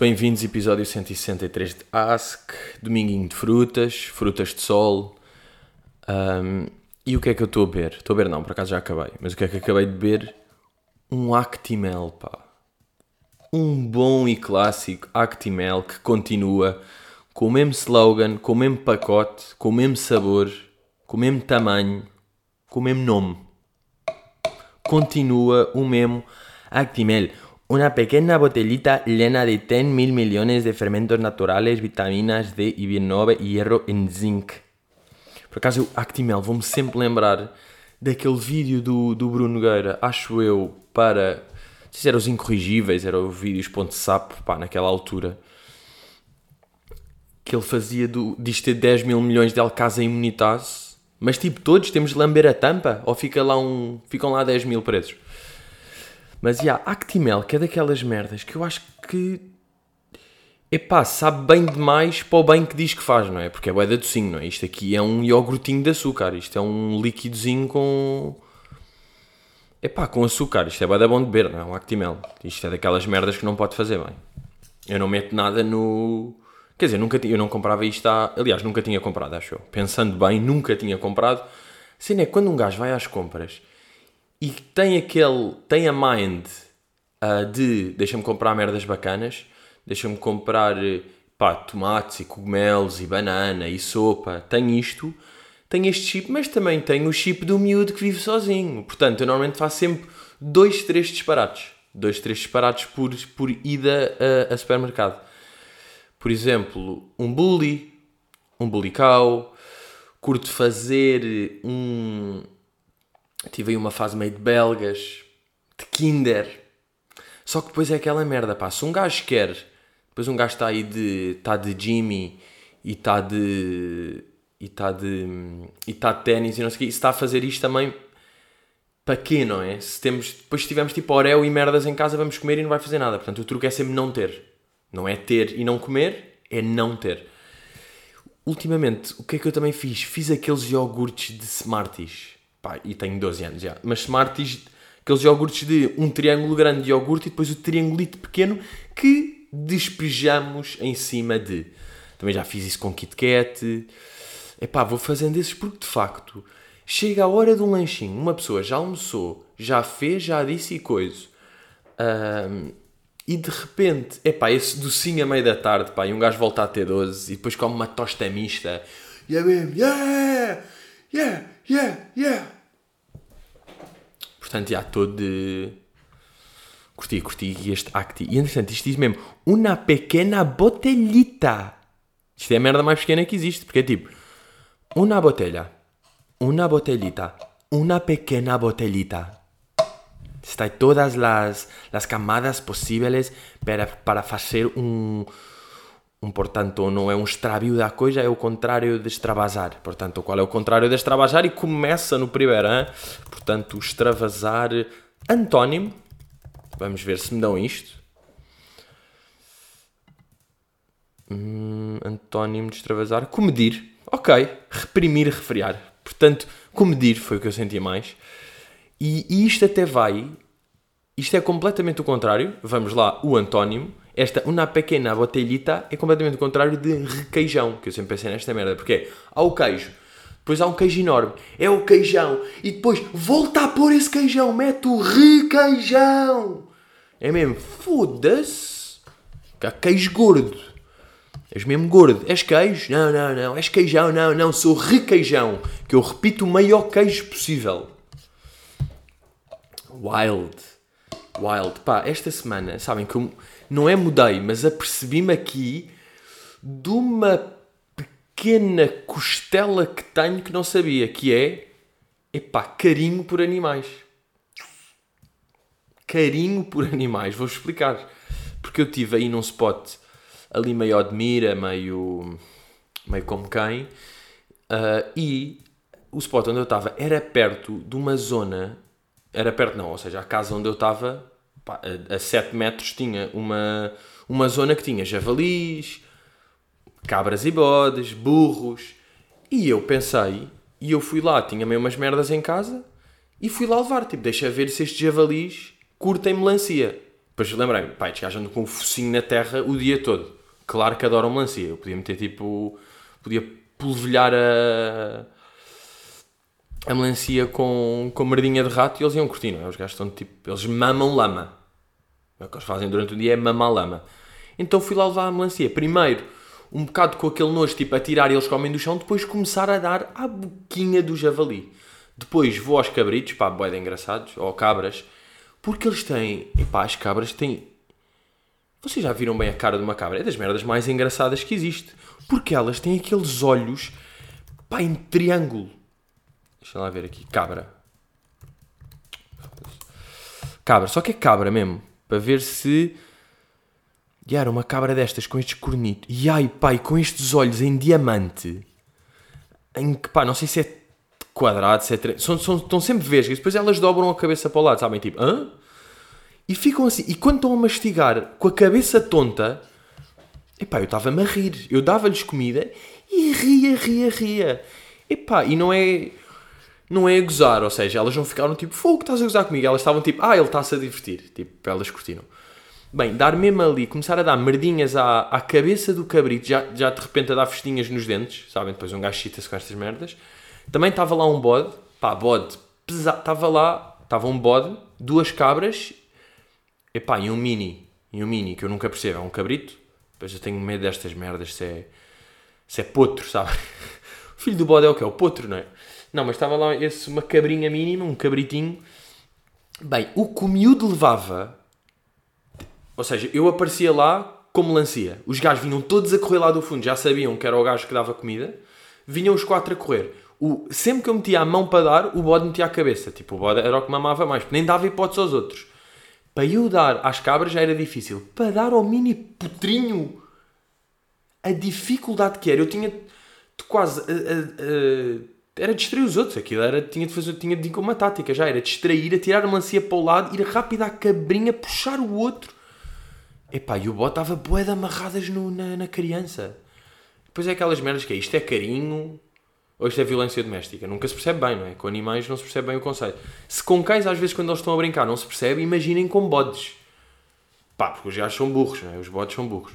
Bem-vindos, episódio 163 de Ask, dominguinho de frutas, frutas de sol. Um, e o que é que eu estou a beber? Estou a beber não, por acaso já acabei. Mas o que é que acabei de beber? Um Actimel, pá. Um bom e clássico Actimel que continua com o mesmo slogan, com o mesmo pacote, com o mesmo sabor, com o mesmo tamanho, com o mesmo nome. Continua o mesmo Actimel. Una pequeña botellita llena de 10 mil millones de fermentos naturales, vitaminas D e B9 e hierro em zinc. Por acaso, o Actimel, vou-me sempre lembrar daquele vídeo do, do Bruno Nogueira, acho eu, para. Não sei se eram os incorrigíveis, eram os vídeos.sap, pá, naquela altura. Que ele fazia do, disto ter 10 mil milhões de Alcasa Imunitase. Mas tipo, todos temos de lamber a tampa? Ou fica lá um, ficam lá 10 mil presos? Mas, já, yeah, Actimel, que é daquelas merdas que eu acho que... Epá, sabe bem demais para o bem que diz que faz, não é? Porque é bué de docinho, não é? Isto aqui é um iogurtinho de açúcar. Isto é um líquidozinho com... Epá, com açúcar. Isto é bué de bom de beber, não é? Um Actimel. Isto é daquelas merdas que não pode fazer bem. Eu não meto nada no... Quer dizer, nunca eu não comprava isto há... Aliás, nunca tinha comprado, acho eu. Pensando bem, nunca tinha comprado. Assim, é quando um gajo vai às compras e tem aquele, tem a mind uh, de deixa-me comprar merdas bacanas, deixa-me comprar pá, tomates e cogumelos e banana e sopa, tem isto, tem este chip, mas também tem o chip do miúdo que vive sozinho. Portanto, eu normalmente faço sempre dois, três disparates. Dois, três disparates por, por ida a, a supermercado. Por exemplo, um bully, um bully cow, curto fazer um, Tive aí uma fase meio de belgas, de kinder. Só que depois é aquela merda, pá. Se um gajo quer, depois um gajo está aí de. está de Jimmy e está de. e está de. e está de ténis e não sei o quê. Se está a fazer isto também. Para quê, não é? Se temos, depois se tivermos tipo Oreo e merdas em casa, vamos comer e não vai fazer nada. Portanto, o truque é sempre não ter. Não é ter e não comer, é não ter. Ultimamente, o que é que eu também fiz? Fiz aqueles iogurtes de Smarties Pá, e tenho 12 anos já. Mas Smarties, aqueles iogurtes de um triângulo grande de iogurte e depois o triangulito pequeno que despejamos em cima de. Também já fiz isso com Kit Kat. Epá, vou fazendo esses porque de facto chega a hora de um lanchinho. Uma pessoa já almoçou, já fez, já disse e coisa. Um, e de repente, epá, esse docinho a meio da tarde, pá, e um gajo volta a ter 12 e depois come uma tosta mista. É mesmo, yeah! Yeah! Yeah! Yeah! Portanto, já estou de. Curti, curti este acti. E entretanto, isto diz mesmo: Uma pequena botellita. Isto é a merda mais pequena que existe, porque é tipo: Uma botella. Uma botellita. Uma pequena botellita. Está todas as, as camadas possíveis para, para fazer um, portanto, não é um extravio da coisa, é o contrário de extravasar. Portanto, qual é o contrário de extravasar? E começa no primeiro, hein? portanto, extravasar, antónimo. Vamos ver se me dão isto. Hum, antónimo de extravasar, comedir. Ok, reprimir, refriar. Portanto, comedir foi o que eu senti mais. E, e isto até vai. Isto é completamente o contrário. Vamos lá, o antónimo esta uma pequena botellita é completamente o contrário de requeijão, que eu sempre pensei nesta merda, porque é, há o queijo, depois há um queijo enorme, é o queijão, e depois volta a pôr esse queijão, mete o requeijão. É mesmo, foda-se. Há queijo gordo. És mesmo gordo. És queijo? Não, não, não. És queijão? Não, não. Sou requeijão. Que eu repito o maior queijo possível. Wild. Wild. Pá, esta semana, sabem que eu não é mudei, mas apercebi-me aqui de uma pequena costela que tenho que não sabia, que é, epá, carinho por animais. Carinho por animais, vou explicar. Porque eu estive aí num spot ali meio admira, meio, meio como quem, uh, e o spot onde eu estava era perto de uma zona, era perto não, ou seja, a casa onde eu estava pá, a, a 7 metros tinha uma, uma zona que tinha javalis, cabras e bodes, burros. E eu pensei, e eu fui lá, tinha meio umas merdas em casa, e fui lá levar, tipo, deixa ver se estes javalis curtem melancia. Depois lembrei-me, pá, estes gajos andam com o focinho na terra o dia todo. Claro que adoram melancia. Eu podia meter tipo. Podia polvilhar a. a melancia com, com merdinha de rato e eles iam curtir, não é? Os gajos estão tipo. Eles mamam lama. É o que eles fazem durante o dia é mamar lama. Então fui lá levar a melancia. Primeiro, um bocado com aquele nojo, tipo, a tirar e eles comem do chão. Depois começar a dar à boquinha do javali. Depois vou aos cabritos, pá, boeda engraçados, ou cabras, porque eles têm, epá, as cabras têm. Vocês já viram bem a cara de uma cabra? É das merdas mais engraçadas que existe. Porque elas têm aqueles olhos, pá, em triângulo. Deixa lá ver aqui, cabra. Cabra, só que é cabra mesmo. Para ver se. E era uma cabra destas com estes cornitos. E ai, pai, com estes olhos em diamante. Em que, pá, não sei se é quadrado, se é tre... são, são, estão sempre vesgas. Depois elas dobram a cabeça para o lado, sabem? Tipo, hã? E ficam assim. E quando estão a mastigar com a cabeça tonta, epá, eu estava-me a rir. Eu dava-lhes comida e ria, ria, ria. Epá, e não é. Não é a gozar, ou seja, elas não ficaram tipo, fogo, estás a gozar comigo. Elas estavam tipo, ah, ele está-se a divertir. Tipo, elas curtiram. Bem, dar mesmo ali, começar a dar merdinhas à, à cabeça do cabrito, já, já de repente a dar festinhas nos dentes, sabem? Depois um gajo chita-se com estas merdas. Também estava lá um bode, pá, bode pesado, estava lá, estava um bode, duas cabras, epá, e um mini, e um mini, que eu nunca percebo, é um cabrito, depois eu tenho medo destas merdas, se é, se é potro, sabe? O filho do bode é o que? É o potro, não é? Não, mas estava lá esse, uma cabrinha mínima, um cabritinho. Bem, o que o miúdo levava, ou seja, eu aparecia lá como lancia. Os gajos vinham todos a correr lá do fundo, já sabiam que era o gajo que dava comida. Vinham os quatro a correr. O, sempre que eu metia a mão para dar, o bode metia a cabeça. Tipo, o bode era o que mamava mais, nem dava hipótese aos outros. Para eu dar às cabras já era difícil. Para dar ao mini potrinho, a dificuldade que era. Eu tinha quase. Uh, uh, uh, era distrair os outros. Aquilo era, tinha de fazer, tinha de ir com uma tática já. Era distrair, atirar a melancia para o lado, ir rápido à cabrinha, puxar o outro. Epá, e o bode estava boeda amarradas no, na, na criança. Depois é aquelas merdas que é isto é carinho ou isto é violência doméstica. Nunca se percebe bem, não é? Com animais não se percebe bem o conceito. Se com cães, às vezes, quando eles estão a brincar, não se percebe, imaginem com bodes. Pá, porque os gajos são burros, não é? Os bodes são burros.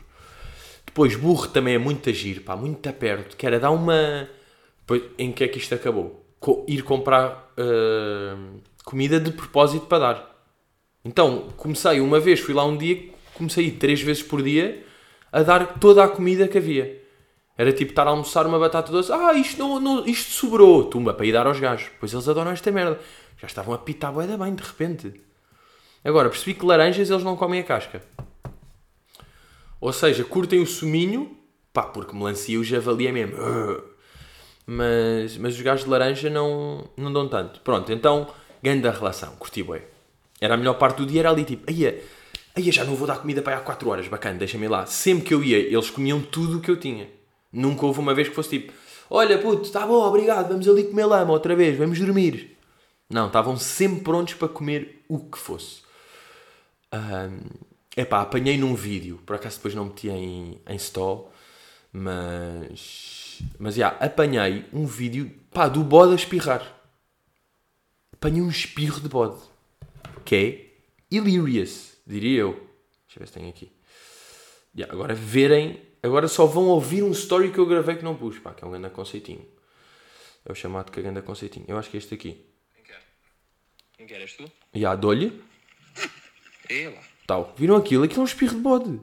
Depois, burro também é muito agir, pá, muito a perto. Que era dar uma. Em que é que isto acabou? Ir comprar uh, comida de propósito para dar. Então, comecei uma vez, fui lá um dia, comecei três vezes por dia a dar toda a comida que havia. Era tipo estar a almoçar uma batata doce. Ah, isto, não, não, isto sobrou. Tumba, para ir dar aos gajos. Pois eles adoram esta merda. Já estavam a pitar bué da bem, de repente. Agora, percebi que laranjas eles não comem a casca. Ou seja, curtem o suminho. Pá, porque melancia o javali é mesmo. Mas, mas os gajos de laranja não, não dão tanto. Pronto, então, grande relação. Curti bué. Era a melhor parte do dia, era ali tipo... Aí, aí já não vou dar comida para aí há 4 horas. Bacana, deixa-me lá. Sempre que eu ia, eles comiam tudo o que eu tinha. Nunca houve uma vez que fosse tipo: Olha, puto, está bom, obrigado, vamos ali comer lama outra vez, vamos dormir. Não, estavam sempre prontos para comer o que fosse. É um, pá, apanhei num vídeo, por acaso depois não meti em, em stall, mas. Mas já, yeah, apanhei um vídeo pá, do bode a espirrar. Apanhei um espirro de bode. Que é hilarious, diria eu. Deixa eu ver se tem aqui. Yeah, agora verem Agora só vão ouvir um story que eu gravei que não pus, pá, que é um grande conceitinho. É o chamado que é grande conceitinho. Eu acho que é este aqui. Quem quer? Quem quer? És tu? E a dou-lhe. Ela. Tal. Viram aquilo? Aquilo é um espirro de bode.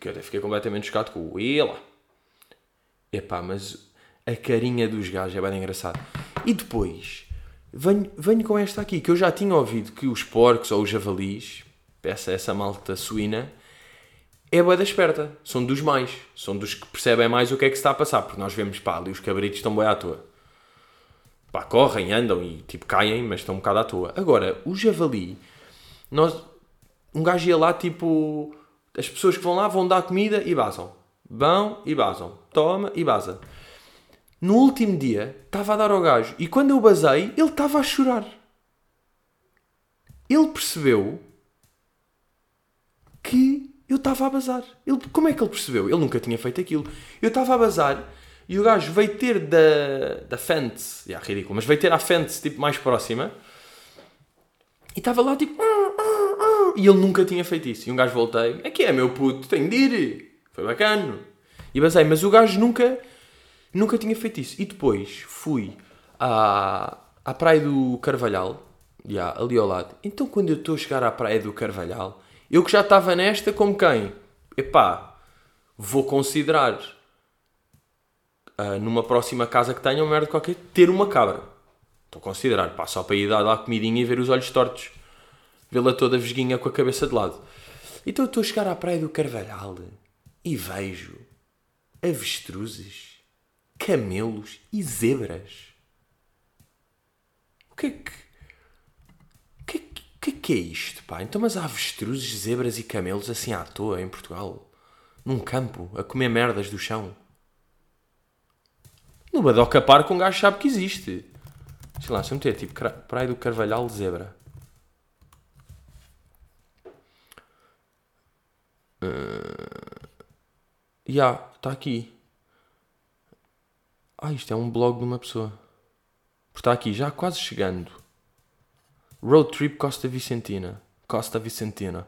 Que eu até fiquei completamente chocado com o ela. Epá, mas a carinha dos gajos é bem engraçado. E depois, venho, venho com esta aqui, que eu já tinha ouvido que os porcos ou os javalis, essa, essa malta suína, é boa da esperta. São dos mais. São dos que percebem mais o que é que se está a passar. Porque nós vemos, pá, ali os cabritos estão bem à toa. Pá, correm, andam e tipo caem, mas estão um bocado à toa. Agora, o javali, nós, um gajo ia lá, tipo, as pessoas que vão lá vão dar comida e basam. Vão e basam. Toma e basa. No último dia, estava a dar ao gajo. E quando eu basei, ele estava a chorar. Ele percebeu que eu estava a bazar. Ele, como é que ele percebeu? Ele nunca tinha feito aquilo. Eu estava a bazar e o gajo veio ter da, da fence, yeah, ridículo, mas veio ter a fence tipo, mais próxima E estava lá tipo. E ele nunca tinha feito isso. E um gajo voltei. É que é, meu puto, tenho de ir. Foi bacana. E basei, mas o gajo nunca. Nunca tinha feito isso. E depois fui à, à praia do Carvalhal. Já, ali ao lado. Então quando eu estou a chegar à praia do Carvalhal, eu que já estava nesta, como quem? Epá, vou considerar ah, numa próxima casa que tenha, uma merda qualquer, ter uma cabra. Estou a considerar, pá, só para ir dar lá comidinha e ver os olhos tortos. Vê-la toda vesguinha com a cabeça de lado. Então eu estou a chegar à praia do Carvalhal e vejo avestruzes, camelos e zebras. O que é que... O que é que, é que é isto, pá? Então, mas há avestruzes, zebras e camelos assim à toa em Portugal? Num campo, a comer merdas do chão? No Badoca Park um gajo sabe que existe. Sei lá, se eu meter tipo Praia do Carvalhal de Zebra. Já, yeah, está aqui. Ah, isto é um blog de uma pessoa. Está aqui, já quase chegando. Road Trip Costa Vicentina. Costa Vicentina.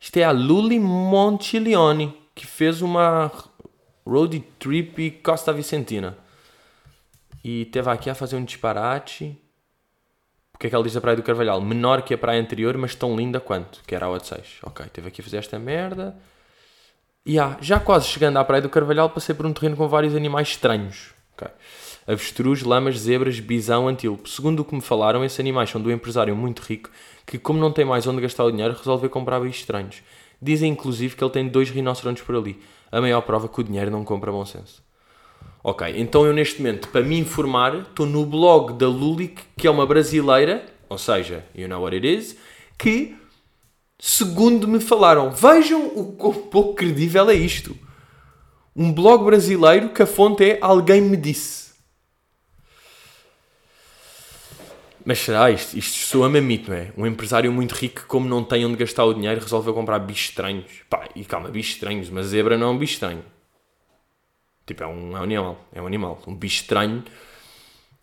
Isto é a Luli Montilioni, que fez uma road trip Costa Vicentina. E teve aqui a fazer um disparate. Porque é que ela diz a Praia do Carvalhal? Menor que a praia anterior, mas tão linda quanto, que era a outra 6. Ok, teve aqui a fazer esta merda. E ah, já quase chegando à Praia do Carvalhal, passei por um terreno com vários animais estranhos. Ok. Avestruz, lamas, zebras, bisão, antílope. Segundo o que me falaram, esses animais são de um empresário muito rico que, como não tem mais onde gastar o dinheiro, resolveu comprar bichos estranhos. Dizem inclusive que ele tem dois rinocerontes por ali. A maior prova que o dinheiro não compra bom senso. Ok, então eu neste momento, para me informar, estou no blog da Lulic, que é uma brasileira, ou seja, you know what it is, que, segundo me falaram, vejam o quão pouco credível é isto. Um blog brasileiro que a fonte é Alguém Me Disse. Mas será isto? Isto soa-me a mito, não é? Um empresário muito rico, como não tem onde gastar o dinheiro, resolveu comprar bichos estranhos. Pá, e calma, bichos estranhos. Uma zebra não é um bicho estranho. Tipo, é um, é um animal. É um animal. Um bicho estranho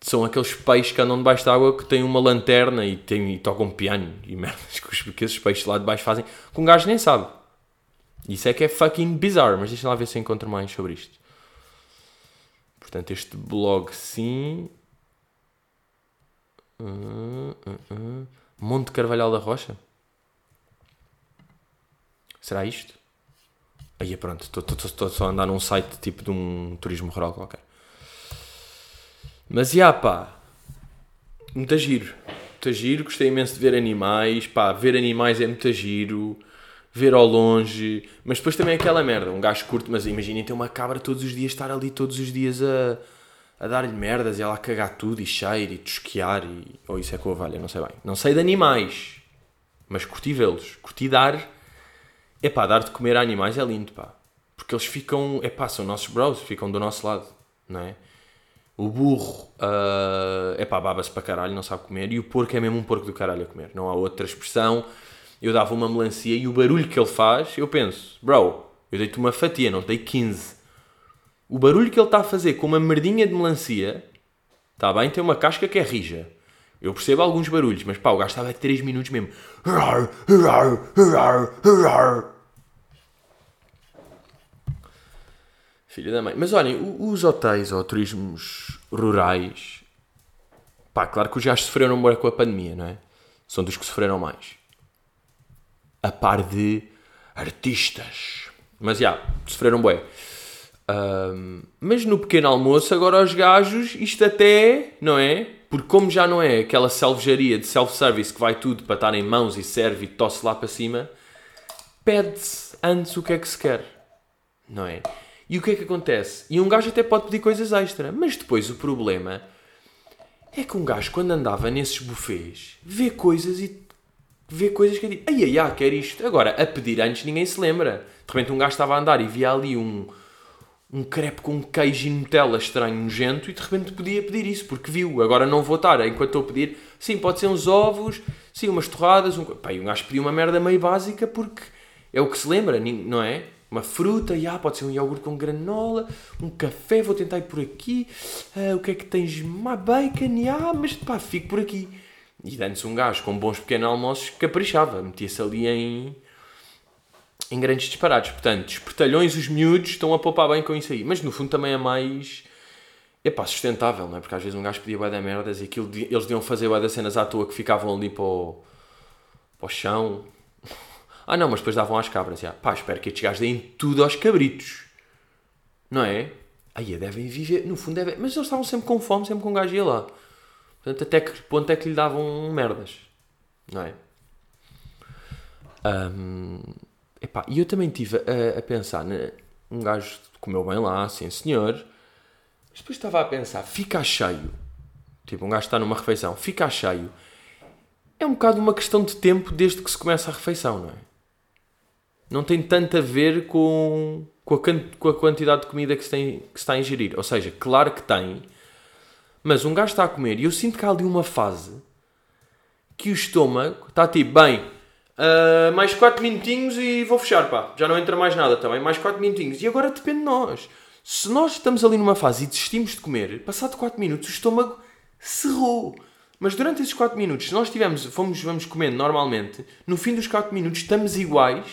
são aqueles peixes que andam debaixo da água que têm uma lanterna e, têm, e tocam piano e merdas que, os, que esses peixes lá debaixo fazem que um gajo nem sabe. Isso é que é fucking bizarro, mas deixa lá ver se encontro mais sobre isto. Portanto, este blog sim. Uh, uh, uh. Monte Carvalhal da Rocha? Será isto? Aí pronto, estou só a andar num site tipo de um turismo rural qualquer. Mas já pá, muito giro. Muito giro, gostei imenso de ver animais. Pá, ver animais é muito giro. Ver ao longe. Mas depois também é aquela merda. Um gajo curto, mas imaginem ter uma cabra todos os dias, estar ali todos os didias a, a dar-lhe merdas e ela a cagar tudo e cheiro e tosquear. E... Ou isso é com a ovelha, não sei bem. Não sei de animais, mas curti vê-los. Curti dar. É pá, dar de comer a animais é lindo, pá. Porque eles ficam. É pá, são nossos bros, ficam do nosso lado, não é? O burro, é pá, baba-se para caralho, não sabe comer. E o porco é mesmo um porco do caralho a comer. Não há outra expressão. Eu dava uma melancia e o barulho que ele faz, eu penso, bro, eu dei-te uma fatia, não dei 15. O barulho que ele está a fazer com uma merdinha de melancia, está bem, tem uma casca que é rija. Eu percebo alguns barulhos, mas pá, o gajo estava a 3 minutos mesmo. Filho da mãe. Mas olhem, os hotéis ou turismos rurais, pá, claro que os gajos sofreram muito com a pandemia, não é? São dos que sofreram mais. A par de artistas. Mas já, sofreram bem. Ahm, mas no pequeno almoço, agora os gajos, isto até, não é? Porque como já não é aquela selvageria de self-service que vai tudo para estar em mãos e serve e tosse lá para cima, pede-se antes o que é que se quer, não é? E o que é que acontece? E um gajo até pode pedir coisas extra, mas depois o problema é que um gajo quando andava nesses buffets vê coisas e vê coisas que é tipo, ai ai ai, quer isto. Agora, a pedir antes ninguém se lembra. De repente um gajo estava a andar e via ali um, um crepe com queijo e Nutella estranho, nojento, e de repente podia pedir isso, porque viu. Agora não vou estar, enquanto estou a pedir, sim, pode ser uns ovos, sim, umas torradas, um... Pá, e um gajo pediu uma merda meio básica porque é o que se lembra, não é? Uma fruta, já, pode ser um iogurte com granola, um café, vou tentar ir por aqui, ah, o que é que tens? Uma bacon, já, mas pá, fico por aqui. E antes um gajo com bons pequenos almoços caprichava, metia-se ali em, em grandes disparados. Portanto, espertalhões, os miúdos estão a poupar bem com isso aí. Mas no fundo também é mais. É pá, sustentável, não é? Porque às vezes um gajo pedia bué da merdas e aquilo, de- eles deviam fazer bué das cenas à toa que ficavam ali para o, para o chão. Ah não, mas depois davam às cabras. Já. Pá, espero que estes gajos deem tudo aos cabritos. Não é? Aí devem viver, no fundo devem. Mas eles estavam sempre com fome, sempre com um gajo ia lá. Portanto, até que ponto é que lhe davam merdas? Não é? Ahm, epá, e eu também estive a, a pensar, né? um gajo comeu bem lá, sim senhor, mas depois estava a pensar, fica cheio, tipo um gajo está numa refeição, fica cheio, é um bocado uma questão de tempo desde que se começa a refeição, não é? Não tem tanto a ver com, com, a, com a quantidade de comida que se, tem, que se está a ingerir. Ou seja, claro que tem, mas um gajo está a comer e eu sinto que há ali uma fase que o estômago está tipo, bem, ah, mais 4 minutinhos e vou fechar, pá. Já não entra mais nada também, mais 4 minutinhos. E agora depende de nós. Se nós estamos ali numa fase e desistimos de comer, passado 4 minutos o estômago cerrou. Mas durante esses 4 minutos, se nós tivermos, fomos, vamos comendo normalmente, no fim dos 4 minutos estamos iguais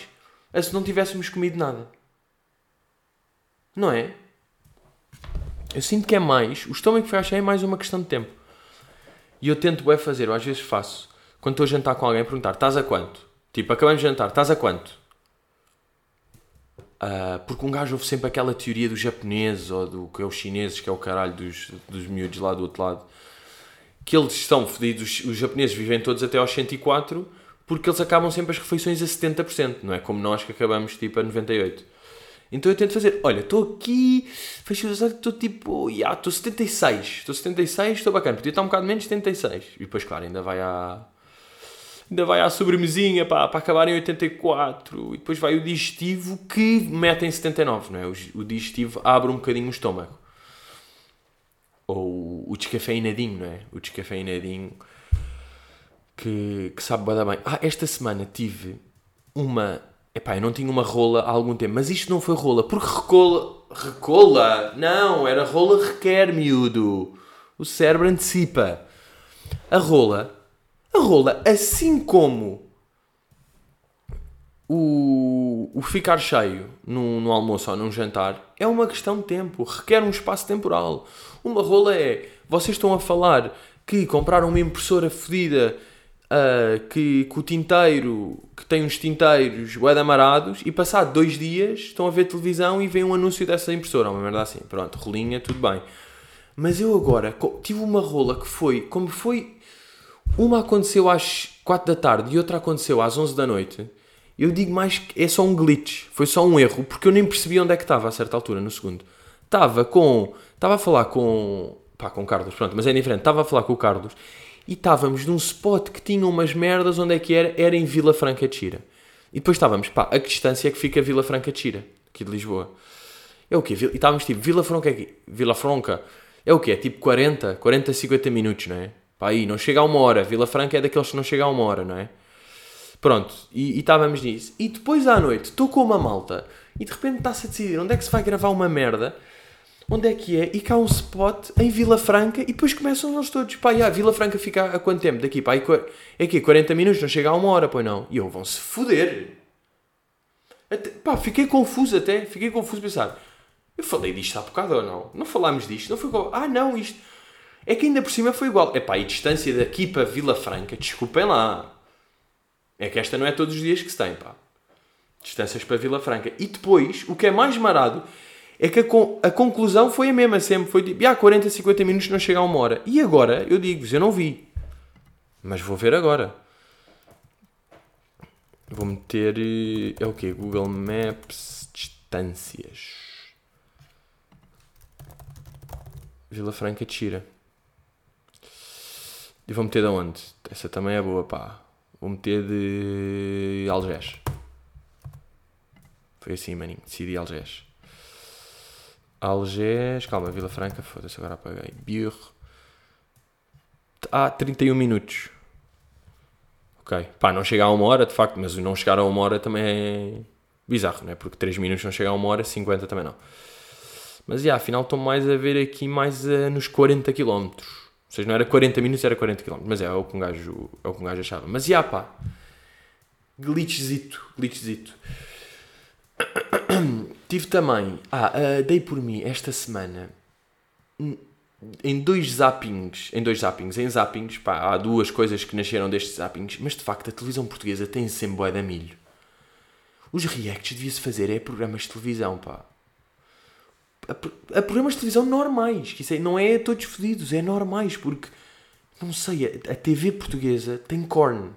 a se não tivéssemos comido nada. Não é? Eu sinto que é mais, o estômago foi achar é mais uma questão de tempo. E eu tento é fazer, eu às vezes faço, quando estou a jantar com alguém, perguntar, estás a quanto? Tipo, acabamos de jantar, estás a quanto? Ah, porque um gajo ouve sempre aquela teoria dos japoneses ou do que é os chineses, que é o caralho dos, dos miúdos lá do outro lado, que eles estão fodidos, os japoneses vivem todos até aos 104, porque eles acabam sempre as refeições a 70%, não é como nós que acabamos tipo a 98%. Então eu tento fazer, olha, estou aqui, fecho os olhos, estou tipo, estou 76, estou 76, estou bacana, podia estar um bocado menos 76. E depois, claro, ainda vai à. Ainda vai à sobremesinha para, para acabar em 84 e depois vai o digestivo que mete em 79, não é? O, digestivo abre um bocadinho o estômago. Ou o descafeinadinho, não é? O descafeinadinho que, que sabe bué da bem. Ah, esta semana tive uma. Epá, eu não tinha uma rola há algum tempo, mas isto não foi rola, porque recola. Recola? Não, era rola requer, miúdo. O cérebro antecipa. A rola. A rola, assim como o, o ficar cheio no, no almoço ou num jantar, é uma questão de tempo, requer um espaço temporal. Uma rola é. Vocês estão a falar que compraram uma impressora fodida ah, que, que o tinteiro, que tem uns tinteiros bué amarados e passado dois dias estão a ver televisão e veem um anúncio dessa impressora, uma merda assim. Pronto, rolinha, tudo bem. Mas eu agora tive uma rola que foi, como foi, uma aconteceu às 4 da tarde e outra aconteceu às 11 da noite. Eu digo mais que é só um glitch, foi só um erro, porque eu nem percebi onde é que estava a certa altura, no segundo. Estava com. Estava a falar com. pá, com o Carlos, pronto, mas é diferente. Estava a falar com o Carlos e estávamos num spot que tinha umas merdas, onde é que era? Era em Vila Franca de Xira. E depois estávamos, pá, a que distância é que fica Vila Franca de Xira, aqui de Lisboa? É o quê? E estávamos tipo, Vila Franca, é quê? Vila Franca é o quê? É tipo 40, 40, 50 minutos, não é? Pá, aí, não chega a uma hora. Vila Franca é daqueles que não chega a uma hora, não é? Pronto, e estávamos nisso. E depois à noite, estou com uma malta e de repente está-se a decidir onde é que se vai gravar uma merda, onde é que é, e cá um spot em Vila Franca e depois começam eles todos. Pá, já, Vila Franca fica a quanto tempo? Daqui, pá, é aqui 40 minutos, não chega a uma hora, pois não. E eu, vão-se foder. Até- pá, fiquei confuso até, fiquei confuso a pensar. Eu falei disto há bocado ou não? Não falámos disto? Não foi? Ah, não, isto. É que ainda por cima foi igual. Epá, e distância daqui para Vila Franca, desculpem lá. É que esta não é todos os dias que se tem, pá. Distâncias para Vila Franca. E depois, o que é mais marado, é que a, con- a conclusão foi a mesma sempre. Foi tipo, ah, 40, 50 minutos não chega a uma hora. E agora, eu digo-vos, eu não vi. Mas vou ver agora. Vou meter. eh, É o quê? Google Maps distâncias. Vila Franca de Xira. E vou meter de onde? Essa também é boa, pá. Vou meter de Algés. Foi assim, maninho. Decidi Algés. Algés. Calma, Vila Franca. Foda-se, agora apaguei. Bir. Ah, 31 minutos. Ok. Pá, não chega a uma hora, de facto, mas não chegar a uma hora também é bizarro, não é? Porque 3 minutos não chega a uma hora, 50 também não. Mas, já, afinal estou mais a ver aqui mais eh, nos 40 km. Ou seja, não era 40 minutos, era 40 km. Mas é, é o que um gajo, é o que um gajo achava. Mas, já pá, glitchzito, glitchzito. Tive também, ah, ah, dei por mim esta semana em dois zappings, em dois zappings, em zappings, pá, há duas coisas que nasceram destes zappings, mas de facto a televisão portuguesa tem sempre bué de milho. Os reacts devia-se fazer é programas de televisão, pá. A, programas de televisão normais, que isso é, não é todos fodidos, é normais, porque, não sei, a, a TV portuguesa tem corn.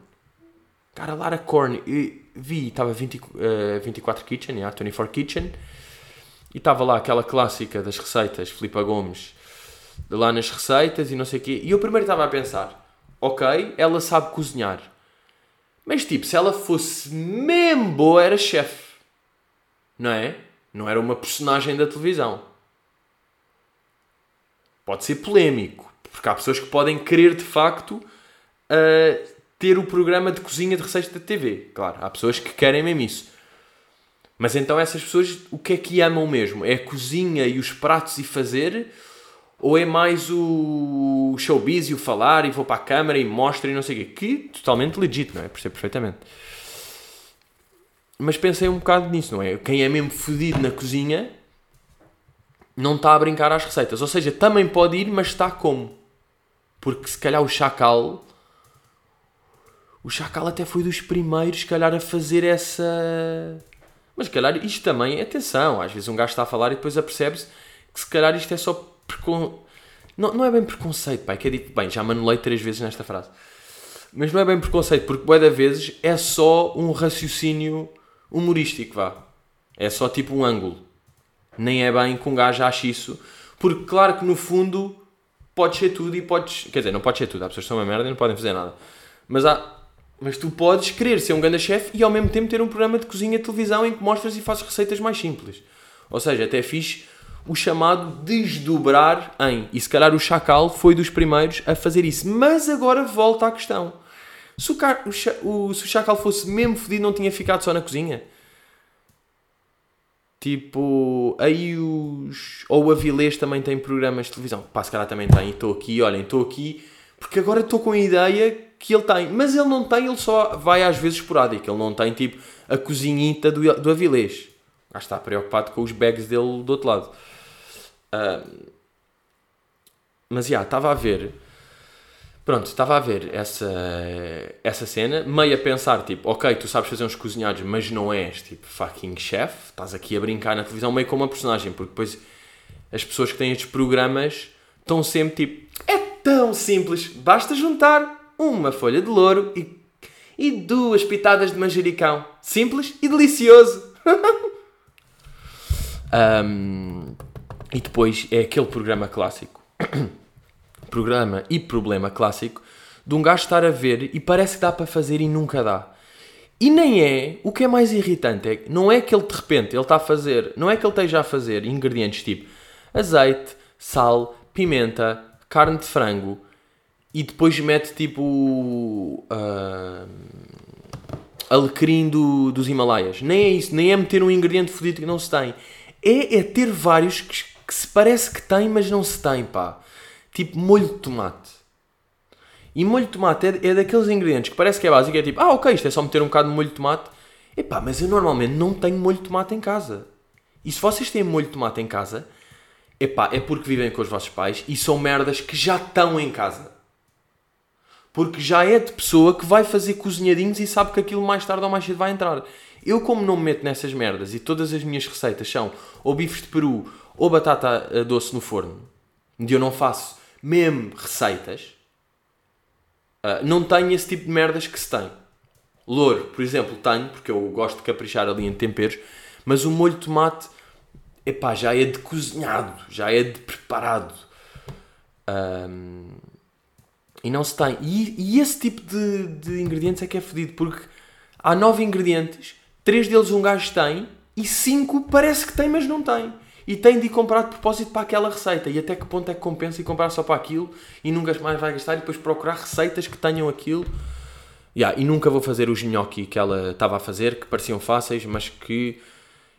Cara, Lara Corn, eu vi, estava 20, uh, 24 Kitchen, yeah, 24 Kitchen, e estava lá aquela clássica das receitas, Filipa Gomes, lá nas receitas e não sei o quê. E eu primeiro estava a pensar, ok, ela sabe cozinhar. Mas tipo, se ela fosse mesmo boa, era chefe. Não é? Não era uma personagem da televisão. Pode ser polémico, porque há pessoas que podem querer de facto uh, ter o programa de cozinha de receitas da TV. Claro, há pessoas que querem mesmo isso. Mas então essas pessoas, o que é que amam mesmo? É a cozinha e os pratos e fazer? Ou é mais o showbiz e o falar e vou para a câmara e mostro e não sei o quê? Que totalmente legítimo, é? Percebo perfeitamente. Mas pensei um bocado nisso, não é? Quem é mesmo fodido na cozinha não está a brincar às receitas. Ou seja, também pode ir, mas está como? Porque se calhar o Chacal. O Chacal até foi dos primeiros, se calhar, a fazer essa. Mas se calhar isto também, atenção, às vezes um gajo está a falar e depois apercebe-se que se calhar isto é só precon... não, não é bem preconceito, pai, que é bem, já manulei três vezes nesta frase. Mas não é bem preconceito, porque boa vezes é só um raciocínio humorístico, vá. É só tipo um ângulo. Nem é bem que um gajo ache isso. Porque claro que no fundo pode ser tudo e podes... Quer dizer, não pode ser tudo. Há pessoas que são uma merda e não podem fazer nada. Mas há... Mas tu podes querer ser um grande chefe e ao mesmo tempo ter um programa de cozinha de televisão em que mostras e fazes receitas mais simples. Ou seja, até é fixe o chamado desdobrar em. E se calhar o Chacal foi dos primeiros a fazer isso. Mas agora volta à questão. Se o, car... o, o, se o Chacal fosse mesmo fedido, não tinha ficado só na cozinha? Tipo, aí os. Ou o Avilés também tem programas de televisão. Pá, se calhar também tem. Estou aqui, olhem, estou aqui. Porque agora estou com a ideia que ele tem. Mas ele não tem, ele só vai às vezes esporádico. Ele não tem, tipo, a cozinhita do, do Avilés. Já está preocupado com os bags dele do outro lado. Uh, mas já, estava a ver. Pronto, estava a ver essa, essa cena, meio a pensar, tipo, ok, tu sabes fazer uns cozinhados, mas não és, tipo, fucking chef, estás aqui a brincar na televisão meio como uma personagem, porque depois as pessoas que têm estes programas estão sempre, tipo, é tão simples, basta juntar uma folha de louro e, e duas pitadas de manjericão. Simples e delicioso. um, e depois é aquele programa clássico. programa e problema clássico de um gajo estar a ver e parece que dá para fazer e nunca dá. E nem é, o que é mais irritante é não é que ele de repente ele está a fazer, não é que ele esteja a fazer ingredientes tipo azeite, sal, pimenta, carne de frango e depois mete tipo uh, alecrim do, dos Himalaias. Nem é isso, nem é meter um ingrediente fodido que não se tem. É, é ter vários que, que se parece que tem, mas não se tem, pá. Tipo molho de tomate. E molho de tomate é, é daqueles ingredientes que parece que é básico, é tipo, ah, ok, isto é só meter um bocado de molho de tomate. Epá, mas eu normalmente não tenho molho de tomate em casa. E se vocês têm molho de tomate em casa, epá, é porque vivem com os vossos pais e são merdas que já estão em casa. Porque já é de pessoa que vai fazer cozinhadinhos e sabe que aquilo mais tarde ou mais cedo vai entrar. Eu, como não me meto nessas merdas e todas as minhas receitas são ou bifes de peru ou batata eh, doce no forno, onde eu não faço mesmo receitas, uh, não tenho esse tipo de merdas que se tem. Louro, por exemplo, tenho, porque eu gosto de caprichar ali em temperos, mas o molho de tomate, epá, já é de cozinhado, já é de preparado. Um, e não se tem. E, e esse tipo de, de, ingredientes é que é fedido, porque há nove ingredientes, três deles um gajo tem, e cinco parece que tem, mas não tem e tem de ir comprar de propósito para aquela receita. E até que ponto é que compensa ir comprar só para aquilo e nunca mais vai gastar e depois procurar receitas que tenham aquilo. Yeah, e nunca vou fazer os gnocchi que ela estava a fazer, que pareciam fáceis, mas que.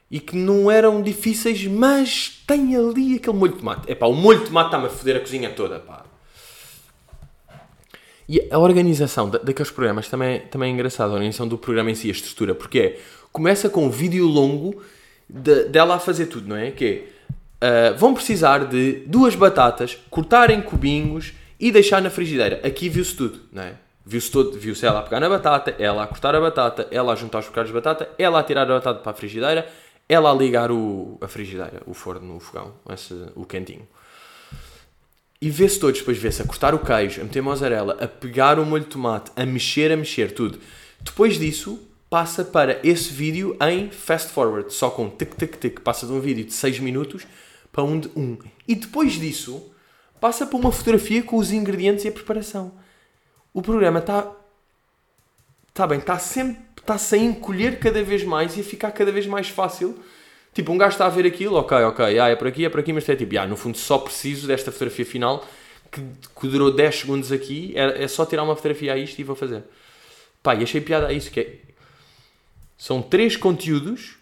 e que não eram difíceis, mas tem ali aquele molho de tomate. É pá, o molho de tomate está-me a foder a cozinha toda, pá. E a organização da- daqueles programas também, também é engraçada, a organização do programa em si, a estrutura, porque é, começa com um vídeo longo de- dela a fazer tudo, não é? Que ah, vão precisar de duas batatas, cortar em cubinhos e deixar na frigideira. Aqui viu-se tudo, não é? Viu-se todo, viu-se ela a pegar na batata, ela a cortar a batata, ela a juntar os bocados de batata, ela a tirar a batata para a frigideira, ela a ligar o, a frigideira, o forno, o fogão, esse, o quentinho. E vê-se todos, depois vê-se a cortar o queijo, a meter mozzarella, a pegar o molho de tomate, a mexer, a mexer, tudo. Depois disso, passa para esse vídeo em fast forward, só com tic tic tic, passa de um vídeo de 6 minutos para um de 1. Um. E depois disso, passa para uma fotografia com os ingredientes e a preparação. O programa está. Está bem, está sempre. Está-se a encolher cada vez mais e a ficar cada vez mais fácil. Tipo, um gajo está a ver aquilo, ok, ok, ah, é por aqui, é por aqui, mas é tipo, ah, no fundo só preciso desta fotografia final que, que durou 10 segundos aqui, é, é só tirar uma fotografia a isto e vou fazer. Pá, e achei piada a isso, que é... São três conteúdos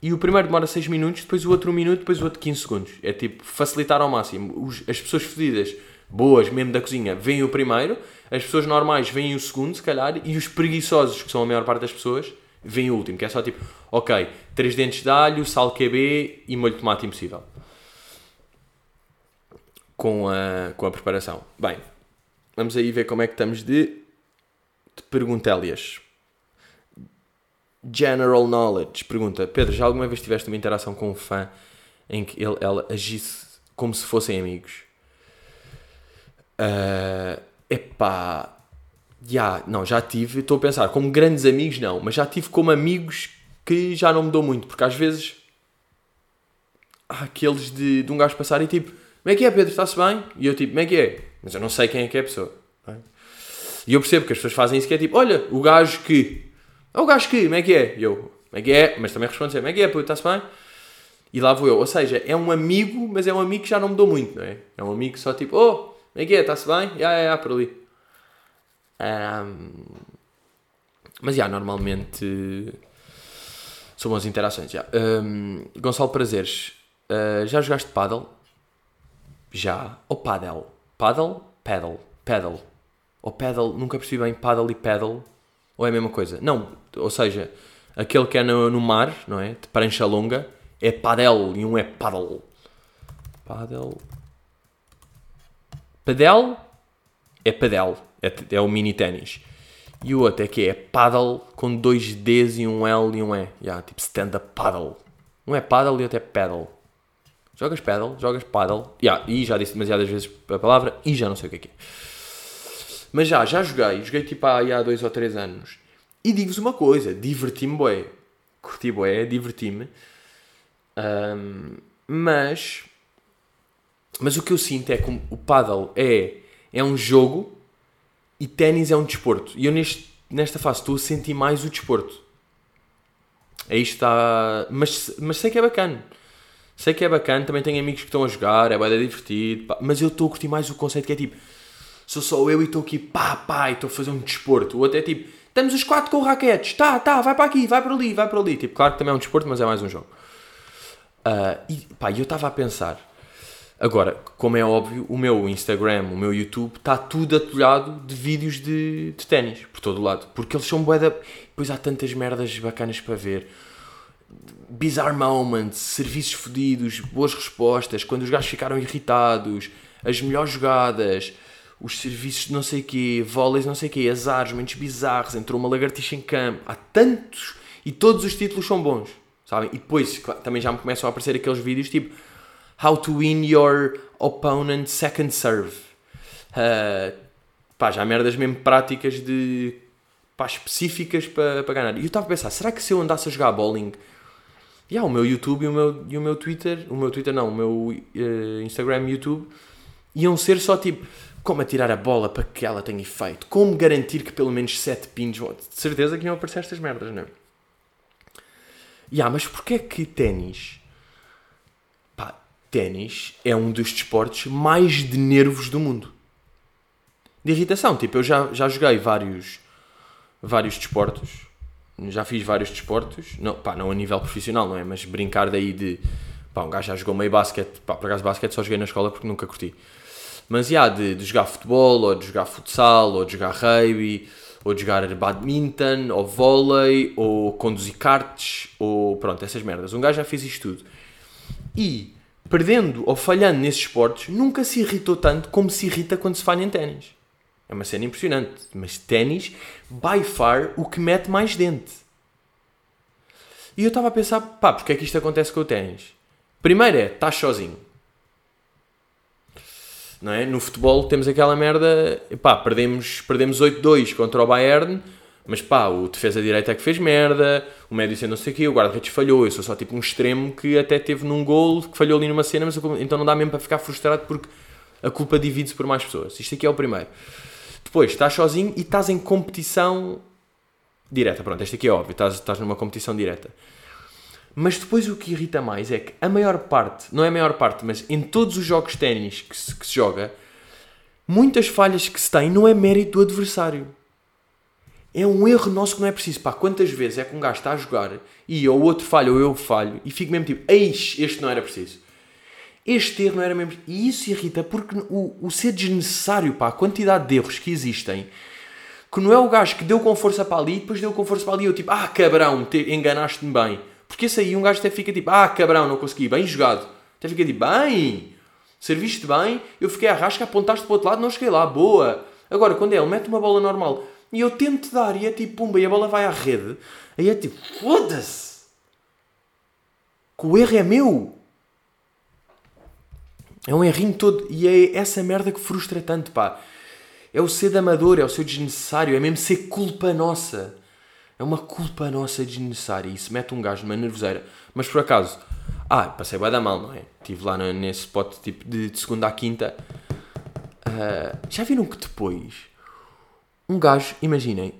e o primeiro demora 6 minutos, depois o outro 1 minuto, depois o outro 15 segundos. É tipo, facilitar ao máximo. Os- as pessoas fedidas, boas mesmo da cozinha, veem o primeiro, as pessoas normais veem o segundo, se calhar, e os preguiçosos, que são a maior parte das pessoas, veem o último, que é só tipo, ok, três dentes de alho, sal QB e molho de tomate impossível. Com a, com a preparação. Bem, vamos aí ver como é que estamos de, de perguntélias. General Knowledge. Pergunta, Pedro, já alguma vez tiveste uma interação com um fã em que ele, ela agisse como se fossem amigos? Ah, epá, já, não, já tive, estou a pensar, como grandes amigos não, mas já tive como amigos que já não me dou muito, porque às vezes há aqueles de, de um gajo passar e tipo, como é que é Pedro, está-se bem? E eu tipo, como é que é? Mas eu não sei quem é que é a pessoa. é? E eu percebo que as pessoas fazem isso que é tipo, olha, o gajo que, é o gajo que, como é que é? E eu, como é que é? Mas também respondo sempre, como é que é, está-se bem? E lá vou eu, ou seja, é um amigo, mas é um amigo que já não me dou muito, não é? É um amigo só tipo, oh, como é que é, está-se bem? Já, já, já, por ali. Ahm, mas, já, normalmente são boas interações, já. Ahm, Gonçalo Prazeres, ah, já jogaste paddle? Já. Ou paddle? Paddle? Paddle. Paddle. Ou paddle, nunca percebi bem paddle e paddle. Ou é a mesma coisa? Não, ou seja, aquele que é no, no mar, não é? De prancha longa, é paddle e um é paddle. Paddle. Padel é padel, é, é o mini ténis. E o outro é que é paddle com dois Ds e um L e um E. Yeah, tipo stand-up paddle. Um é paddle e outro é paddle. Jogas paddle, jogas paddle. Yeah, e já disse demasiadas vezes a palavra e já não sei o que é que é. Mas já, já joguei. Joguei tipo há, há dois ou três anos. E digo-vos uma coisa, diverti-me bué. Curti bué, diverti-me. Ahm, mas... Mas o que eu sinto é que o paddle é, é um jogo e ténis é um desporto. E eu neste, nesta fase estou a sentir mais o desporto. Aí está... Mas, mas sei que é bacana. Sei que é bacana, também tenho amigos que estão a jogar, é bem divertido, pá, mas eu estou a curtir mais o conceito que é tipo, sou só eu e estou aqui, pá, pá, e estou a fazer um desporto. O outro é tipo, estamos os quatro com raquetes, tá, tá, vai para aqui, vai para ali, vai para ali. Tipo, claro que também é um desporto, mas é mais um jogo. Ah, e pá, eu estava a pensar, agora, como é óbvio, o meu Instagram, o meu YouTube, está tudo atolhado de vídeos de, de ténis, por todo o lado. Porque eles são bué da... Depois há tantas merdas bacanas para ver bizarre moments, serviços fodidos, boas respostas, quando os gajos ficaram irritados, as melhores jogadas, os serviços de não sei quê, vôleis não sei quê, azares, momentos bizarros, entrou uma lagartixa em campo, há tantos e todos os títulos são bons, sabem? E depois também já me começam a aparecer aqueles vídeos tipo How to win your opponent second serve. Uh, pá, já merdas mesmo práticas de pá, específicas para, para ganhar. E eu estava a pensar, será que se eu andasse a jogar bowling e yeah, o meu YouTube e o meu, e o meu Twitter, o meu Twitter não, o meu eh, Instagram e YouTube iam ser só tipo como atirar a bola para que ela tenha efeito, como garantir que pelo menos 7 pinos vão. De certeza que iam aparecer estas merdas, não é? Yeah, mas porquê que ténis? Pá, ténis é um dos desportos mais de nervos do mundo. De irritação, tipo, eu já, já joguei vários, vários desportos já fiz vários desportos, não, pá, não a nível profissional, não é? Mas brincar daí de. Pá, um gajo já jogou meio basquete, pá, por acaso basquete só joguei na escola porque nunca curti. Mas, já, de, de jogar futebol, ou de jogar futsal, ou de jogar rugby, ou de jogar badminton, ou vôlei, ou conduzir karts, ou pronto, essas merdas. Um gajo já fez isto tudo. E, perdendo ou falhando nesses esportes, nunca se irritou tanto como se irrita quando se falha em ténis. É uma cena impressionante. Mas ténis, by far, o que mete mais dente. E eu estava a pensar, pá, porque é que isto acontece com o ténis? Primeiro é, estás sozinho. Não é? No futebol temos aquela merda, pá, perdemos, perdemos 8-2 contra o Bayern, mas pá, o defesa direita é que fez merda, o médio disse não sei o quê, o guarda-redes falhou, eu sou só tipo um extremo que até teve num gol, que falhou ali numa cena, mas então não dá mesmo para ficar frustrado porque a culpa divide-se por mais pessoas. Isto aqui é o primeiro. Depois, estás sozinho e estás em competição direta. Pronto, este aqui é óbvio, estás, estás numa competição direta. Mas depois o que irrita mais é que a maior parte, não é a maior parte, mas em todos os jogos de ténis que se, que se joga, muitas falhas que se têm não é mérito do adversário. É um erro nosso que não é preciso. Pá, quantas vezes é que um gajo está a jogar e ou o outro falha ou eu falho e fico mesmo tipo, eis, este não era preciso. Este erro não era mesmo. E isso irrita porque o, o ser desnecessário, pá, a quantidade de erros que existem, que não é o gajo que deu com força para ali e depois deu com força para ali. Eu tipo, ah, cabrão, enganaste-me bem. Porque esse aí um gajo até fica tipo, ah, cabrão, não consegui, bem jogado. Até fica tipo, bem, serviste bem, eu fiquei à rasca, apontaste para o outro lado, não cheguei lá, boa. Agora, quando é ele mete uma bola normal e eu tento dar e é tipo, pumba, e a bola vai à rede, aí é tipo, foda-se. Que o erro é meu. É um errinho todo. E é essa merda que frustra tanto, pá. É o ser amador, é o ser desnecessário, é mesmo ser culpa nossa. É uma culpa nossa desnecessária. Isso mete um gajo numa nervoseira. Mas por acaso, ah, passei bem da mal, não é? Estive lá no, nesse spot tipo de, de segunda à quinta. Uh, já viram que depois um gajo, imaginem,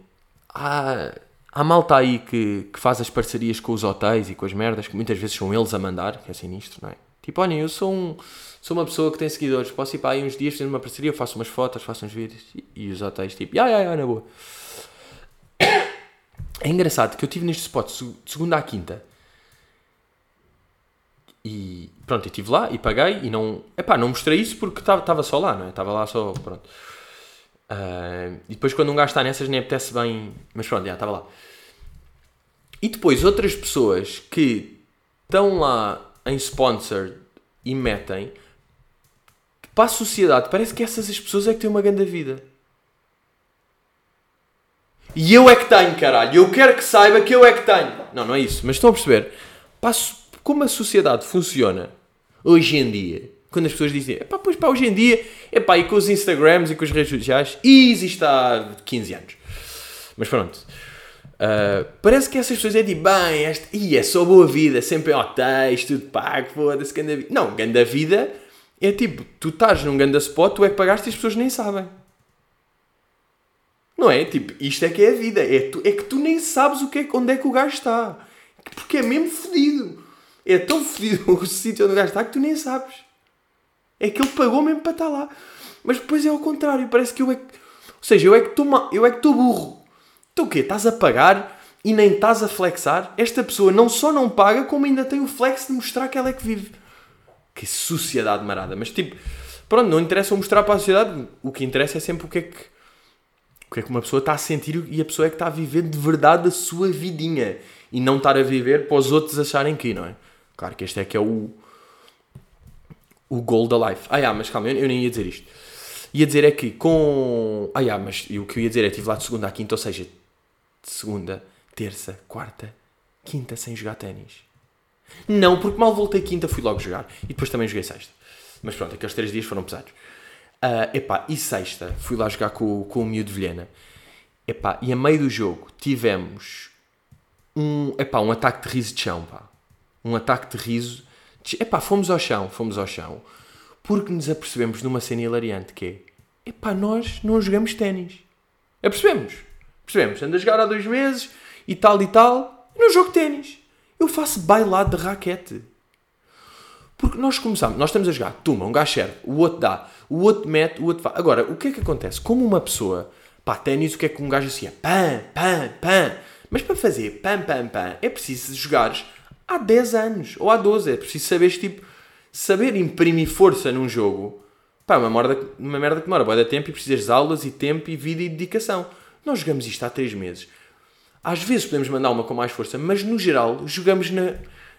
há, há malta aí que, que faz as parcerias com os hotéis e com as merdas, que muitas vezes são eles a mandar, que é sinistro, não é? Tipo, olhem, eu sou, um, sou uma pessoa que tem seguidores, posso ir para aí uns dias fazer uma parceria, eu faço umas fotos, faço uns vídeos e, e os hotéis, tipo, ya, ya, ya, na boa. É engraçado que eu tive neste spot de segunda à quinta e pronto, eu estive lá e paguei e não. Epá, não mostrei isso porque estava só lá, não é? Estava lá só. Pronto. Uh, e depois quando um gajo está nessas nem apetece bem. Mas pronto, já estava lá. E depois outras pessoas que estão lá em sponsor e metem para a sociedade, parece que essas as pessoas é que têm uma grande vida. E eu é que tenho, caralho. Eu quero que saiba que eu é que tenho. Não, não é isso. Mas estão a perceber? Passo, como a sociedade funciona hoje em dia. Quando as pessoas dizem, pá, pois pá, hoje em dia, é pá, e com os Instagrams e com as redes sociais, e existe há 15 anos. Mas pronto. Uh, parece que essas pessoas é de bem, esta, e é só boa vida, sempre em hotéis, tudo pago, foda-se, ganda vida. Não, ganda vida é tipo, tu estás num ganda spot, tu é que pagaste e as pessoas nem sabem. Não é? Tipo, isto é que é a vida. É, tu, é que tu nem sabes o que é, onde é que o gajo está. Porque é mesmo fodido. É tão fodido o sítio onde o gajo está que tu nem sabes. É que ele pagou mesmo para estar lá. Mas depois é ao contrário. Parece que eu é que... Ou seja, eu é que estou eu é que burro. Então o quê? Estás a pagar e nem estás a flexar? Esta pessoa não só não paga, como ainda tem o flex de mostrar que ela é que vive. Que sociedade marada. Mas tipo, pronto, não interessa mostrar para a sociedade. O que interessa é sempre o que é que o que é que uma pessoa está a sentir e a pessoa é que está a viver de verdade a sua vidinha e não estar a viver para os outros acharem que, não é? Claro que este é que é o o goal da life. Ah, yeah, mas calma, eu, eu nem ia dizer isto. Ia dizer é que com. Ah, yeah, mas o que eu ia dizer é que estive lá de segunda à quinta, ou seja, de segunda, terça, quarta, quinta sem jogar ténis. Não, porque mal voltei quinta fui logo jogar e depois também joguei sexta. Mas pronto, aqueles três dias foram pesados. Uh, epá, e sexta, fui lá jogar com, com o miúdo de Vilhena. Epá, e a meio do jogo tivemos um, epá, um ataque de riso de chão, pá. Um ataque de riso. De, epá, fomos ao chão, fomos ao chão. Porque nos apercebemos numa cena hilariante que é, epá, nós não jogamos ténis. Apercebemos. Percebemos. Ando a jogar há dois meses e tal e tal. Não jogo ténis. Eu faço bailado de raquete. Porque nós começamos, nós estamos a jogar, tuma, um gajo serve, o outro dá, o outro mete, o outro faz. Agora, o que é que acontece? Como uma pessoa, pá, ténis, o que é que um gajo assim é? Pam, pam, pam. Mas para fazer pam, pam, pam, é preciso jogares há 10 anos ou há 12. É preciso saber, tipo, saber imprimir força num jogo Pá, uma merda, uma merda que demora bué de tempo e precisas de aulas e tempo e vida e dedicação. Nós jogamos isto há 3 meses. Às vezes podemos mandar uma com mais força, mas no geral jogamos na,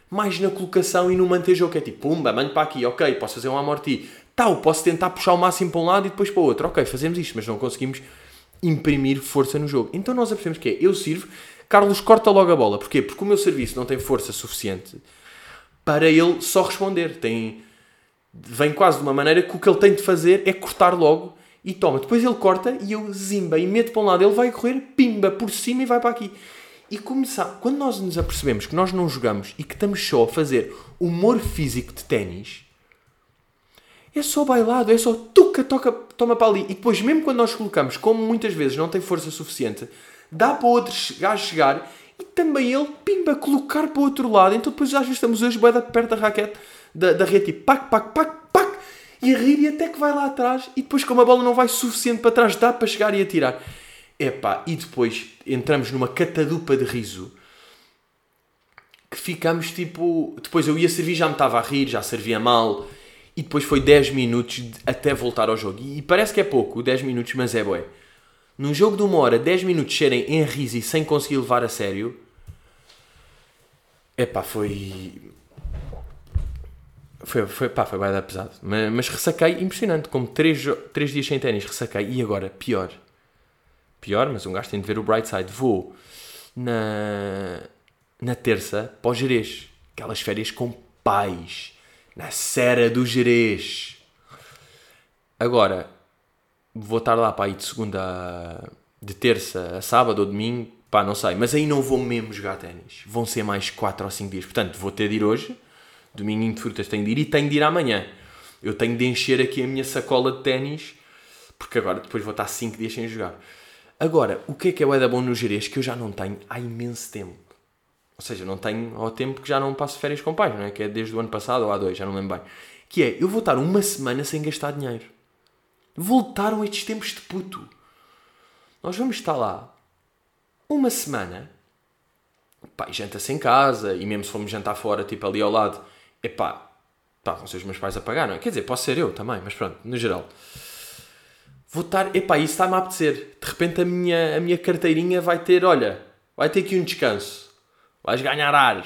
mais na colocação e no manter jogo. Que é tipo, pumba, mando para aqui, ok, posso fazer um amorti. Tal, posso tentar puxar o máximo para um lado e depois para o outro. Ok, fazemos isto, mas não conseguimos imprimir força no jogo. Então nós apercebemos que é, eu sirvo, Carlos corta logo a bola. Porquê? Porque o meu serviço não tem força suficiente para ele só responder. Tem, vem quase de uma maneira que o que ele tem de fazer é cortar logo e toma. Depois ele corta e eu zimba e meto para um lado. Ele vai correr, pimba, por cima e vai para aqui. E começar, quando nós nos apercebemos que nós não jogamos e que estamos só a fazer humor físico de ténis, é só bailado, é só tuca, toca, toma para ali. E depois, mesmo quando nós colocamos, como muitas vezes não tem força suficiente, dá para outro gajo chegar e também ele, pimba, colocar para o outro lado. Então depois às vezes estamos hoje bem perto da raquete, da, da rede, tipo, pac, pac, pac, pac, e a rir e até que vai lá atrás. E depois como a bola não vai suficiente para trás, dá para chegar e atirar. Epá, e depois entramos numa catadupa de riso que ficamos tipo. Depois eu ia servir, já me estava a rir, já servia mal. E depois foi 10 minutos até voltar ao jogo. E parece que é pouco, 10 minutos, mas é bué. Num jogo de uma hora, 10 minutos serem em riso e sem conseguir levar a sério. Epá, foi. Foi, foi, pá, foi bem pesado. Mas, mas ressaquei, impressionante. Como 3 três, três dias sem ténis, ressaquei. E agora, pior. Pior, mas um gajo tem de ver o bright side. Vou na, na terça para o Jerez. Aquelas férias com pais. Na Serra do Jerez. Agora, vou estar lá para aí de segunda de terça a sábado ou domingo, pá, não sei, mas aí não vou mesmo jogar ténis. Vão ser mais 4 ou 5 dias. Portanto, vou ter de ir hoje, domingo de frutas tenho de ir e tenho de ir amanhã. Eu tenho de encher aqui a minha sacola de ténis, porque agora depois vou estar 5 dias sem jogar. Agora, o que é que é o Eda bom no Jerez que eu já não tenho há imenso tempo? Ou seja, não tenho ao tempo que já não passo férias com pais, não é? Que é desde o ano passado ou há dois, já não lembro bem. Que é, eu vou estar uma semana sem gastar dinheiro. Voltaram estes tempos de puto. Nós vamos estar lá uma semana. Pá, janta-se em casa. E mesmo se formos jantar fora, tipo ali ao lado. Epá, pá, vão ser os meus pais a pagar, não é? Quer dizer, posso ser eu também, mas pronto, no geral. Vou estar, epá, isso está-me a apetecer. De repente a minha, a minha carteirinha vai ter, olha, vai ter aqui um descanso. Vais ganhar ar.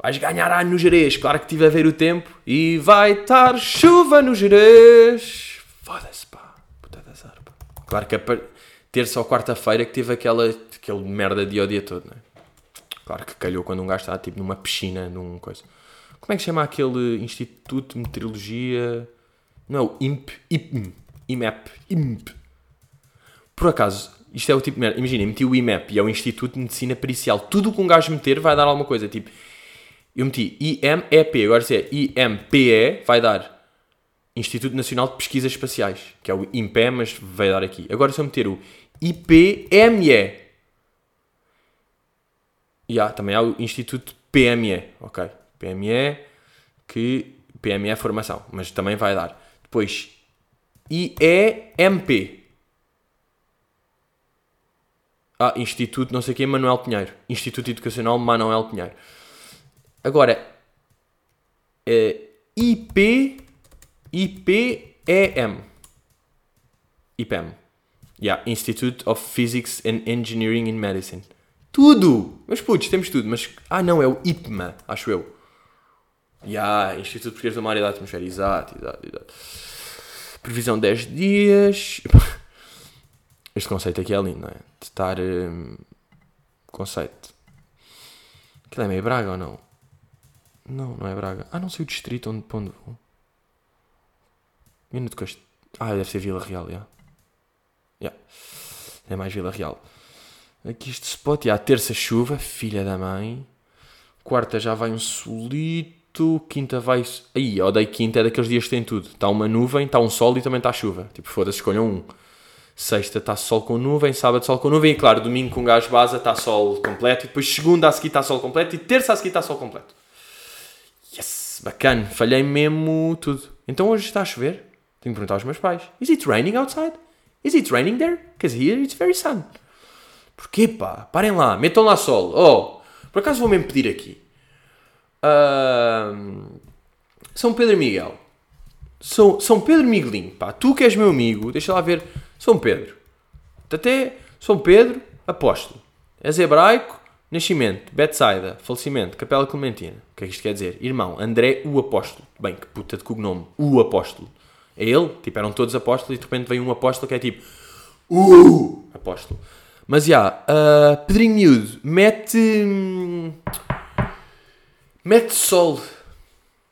Vais ganhar ar no Jerez. Claro que estive a ver o tempo. E vai estar chuva no Jerez. Foda-se, pá. Puta da zarpa. Claro que a terça ou quarta-feira que tive aquela, aquele merda de dia todo, não é? Claro que calhou quando um gajo está tipo numa piscina, num coisa. Como é que chama aquele Instituto de Meteorologia? Não é IMP? IPM. IMEP. IMP. Por acaso, isto é o tipo de merda. Imagina, meti o IMEP e é o Instituto de Medicina Pericial. Tudo o que um gajo meter vai dar alguma coisa. Tipo, eu meti IMEP, agora se é IMPE, vai dar Instituto Nacional de Pesquisas Espaciais, que é o IMPE, mas vai dar aqui. Agora se eu meter o IPME, e há, também há o Instituto PME, ok? PME, que PME é formação, mas também vai dar. Depois, IEMP. Ah, Instituto não sei quem, Manuel Pinheiro. Instituto Educacional Manuel Pinheiro. Agora, é IP, IPEM. IPEM. Yeah, Institute of Physics and Engineering in Medicine. Tudo! Mas putz, temos tudo. Mas, ah não, é o IPMA, acho eu. Yeah, Instituto Português da Área da Atmosfera. Exato, exato, exato. Previsão 10 dias. Este conceito aqui é lindo, não é? De estar. hum, conceito. Aquilo é meio Braga ou não? Não, não é Braga. Ah, não sei o distrito onde, onde vou. Minuto. Ah, deve ser Vila Real, já. Yeah. É mais Vila Real. Aqui este spot, já. Terça chuva, filha da mãe. Quarta já vai um solito. Quinta vai. Aí, odeio quinta, é daqueles dias que tem tudo. Está uma nuvem, está um sol e também está chuva. Tipo, foda-se, escolham um. Sexta está sol com nuvem, sábado sol com nuvem e claro, domingo com gás base está sol completo e depois segunda a seguir está sol completo e terça a seguir está sol completo. Yes, bacana, falhei mesmo tudo. Então hoje está a chover? Tenho que perguntar aos meus pais. Is it raining outside? Is it raining there? Because here it's very sun. Porquê pá? Parem lá, metam lá sol. Oh, por acaso vou mesmo pedir aqui. São Pedro Miguel. São, São Pedro Miguelinho, pá. Tu que és meu amigo, deixa lá ver. São Pedro. Até São Pedro, apóstolo. És hebraico, nascimento, Betsaida, falecimento, Capela Clementina. O que é que isto quer dizer? Irmão, André o apóstolo. Bem, que puta de cognome. O apóstolo. É ele, tipo, eram todos apóstolos e de repente vem um apóstolo que é tipo... Uh! Apóstolo. Mas, já, ah, Pedrinho Miúdo, mete... hum, Mete sol.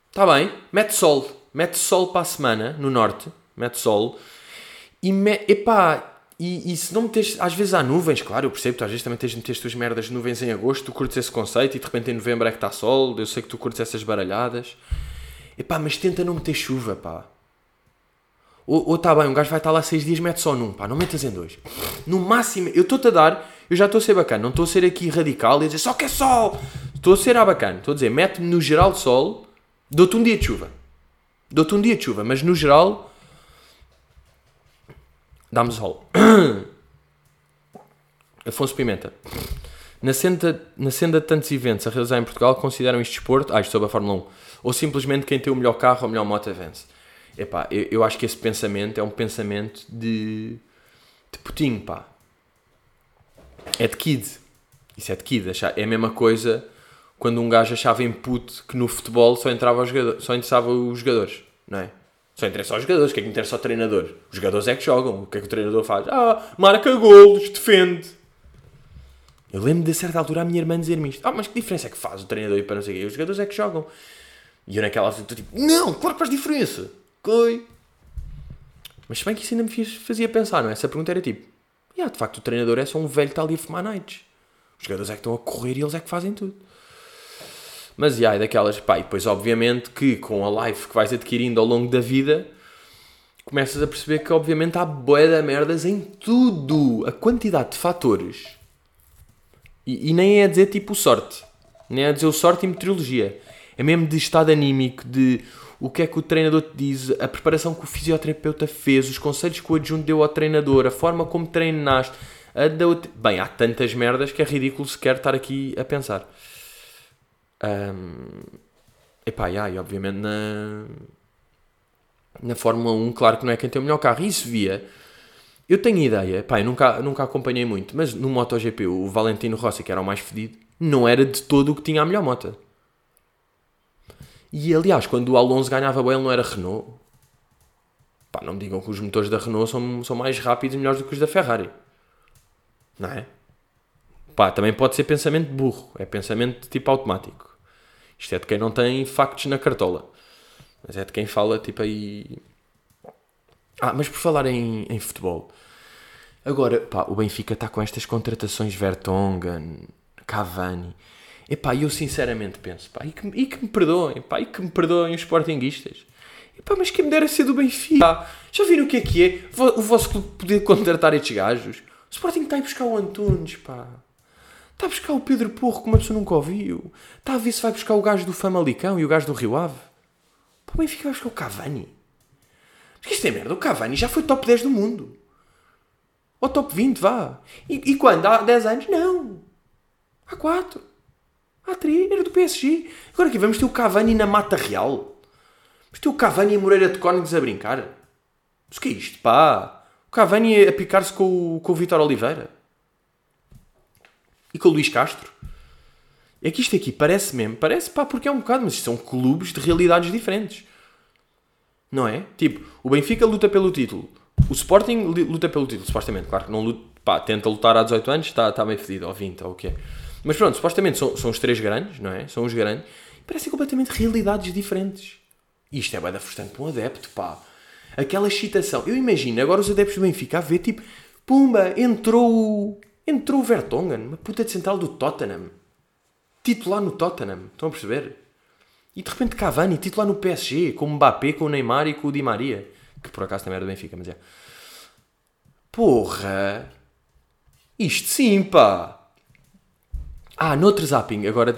Está bem, mete sol. Mete sol para a semana, no norte. Mete sol. E, me, epá, e, e se não meteres... Às vezes há nuvens, claro, eu percebo. Tu às vezes também tens de meter as tuas merdas de nuvens em agosto. Tu curtes esse conceito e de repente em novembro é que está sol. Eu sei que tu curtes essas baralhadas. Epá, mas tenta não meter chuva, pá. Ou está bem, um gajo vai estar lá seis dias, mete só num, pá, não metas em dois. No máximo, eu estou-te a dar, eu já estou a ser bacana, não estou a ser aqui radical e a dizer só que é sol. Estou a ser a bacana, estou a dizer, mete-me no geral sol, dou-te um dia de chuva. Dou-te um dia de chuva, mas no geral, dá-me sol. Afonso Pimenta. Na senda, na senda de tantos eventos a realizar em Portugal, consideram isto desporto? Ah, isto sobre a Fórmula 1. Ou simplesmente quem tem o melhor carro ou a melhor moto vence? Epá, eu, eu acho que esse pensamento é um pensamento de, de putinho, pá. É de kid. Isso é de kid. É a mesma coisa quando um gajo achava em puto que no futebol só, entrava os jogadores, só interessava os jogadores, não é? Só interessa aos jogadores. O que é que interessa ao treinador? Os jogadores é que jogam. O que é que o treinador faz? Ah, marca golos, defende. Eu lembro de a certa altura a minha irmã dizer-me isto. Ah, mas que diferença é que faz o treinador ir para não sei o quê? Os jogadores é que jogam. E eu naquela altura estou tipo, não, claro que faz diferença. Coi. Mas se bem que isso ainda me fazia pensar, não é? Essa pergunta era tipo, yeah, de facto o treinador é só um velho que está ali a fumar nights. Os jogadores é que estão a correr e eles é que fazem tudo. Mas, yeah, é daquelas, pá, e depois obviamente que com a life que vais adquirindo ao longo da vida, começas a perceber que obviamente há bué de merdas em tudo. A quantidade de fatores. E, e nem é dizer tipo sorte. Nem é dizer o sorte e meteorologia. É mesmo de estado anímico, de o que é que o treinador te diz, a preparação que o fisioterapeuta fez, os conselhos que o adjunto deu ao treinador, a forma como treinaste. A da Bem, há tantas merdas que é ridículo sequer estar aqui a pensar. Ahm, Epá, e aí, obviamente na, na Fórmula 1, claro que não é quem tem o melhor carro. Isso via. Eu tenho ideia, pá, eu nunca, nunca acompanhei muito, mas no MotoGP o Valentino Rossi, que era o mais fedido, não era de todo o que tinha a melhor moto. E aliás, quando o Alonso ganhava bem, ele não era Renault. Pá, não me digam que os motores da Renault são, são mais rápidos e melhores do que os da Ferrari. Não é? Pá, também pode ser pensamento burro, é pensamento tipo automático. Isto é de quem não tem factos na cartola. Mas é de quem fala tipo aí. Ah, mas por falar em, em futebol. Agora, pá, o Benfica está com estas contratações Vertonghen, Cavani. Epá, eu sinceramente penso, pá, e que, e que me perdoem, pá, e que me perdoem os sportinguistas. Epá, mas quem me dera ser do Benfica? Pá, já viram o que é que é? O vosso clube poder contratar estes gajos? O Sporting está a ir buscar o Antunes, pá. Está a buscar o Pedro Porro, como a pessoa nunca ouviu. Está a ver se vai buscar o gajo do Famalicão e o gajo do Rio Ave. Pá, o Benfica vai buscar o Cavani. Mas que isto é merda, o Cavani já foi top 10 do mundo. Ou top 20, vá. E, e quando? Há 10 anos? Não. Há 4. 3. Era do PSG. Agora aqui vamos ter o Cavani na Mata Real. Vamos ter o Cavani e a Moreira de Cónigos a brincar. Mas o que é isto, pá? O Cavani a picar-se com, o- com o Vitor Oliveira. E com o Luís Castro. É que isto aqui parece mesmo. Parece, pá, porque é um bocado. Mas são clubes de realidades diferentes. Não é? Tipo, o Benfica luta pelo título. O Sporting luta pelo título, supostamente. Claro que não luta, pá, tenta lutar há 18 anos, está tá meio fedido, ou 20, ou o que é. Mas pronto, supostamente são, são os três grandes, não é? São os grandes. Parecem completamente realidades diferentes. E isto é bem da frustrante para um adepto, pá. Aquela excitação. Eu imagino agora os adeptos do Benfica a ver, tipo, pumba, entrou. Entrou o Vertonghen, uma puta de central do Tottenham. Titular no Tottenham, estão a perceber? E de repente Cavani, titular no PSG, com o Mbappé, com o Neymar e com o Di Maria. Que por acaso também era do Benfica, mas é. Porra! Isto sim, pá! Ah, noutro zapping, agora,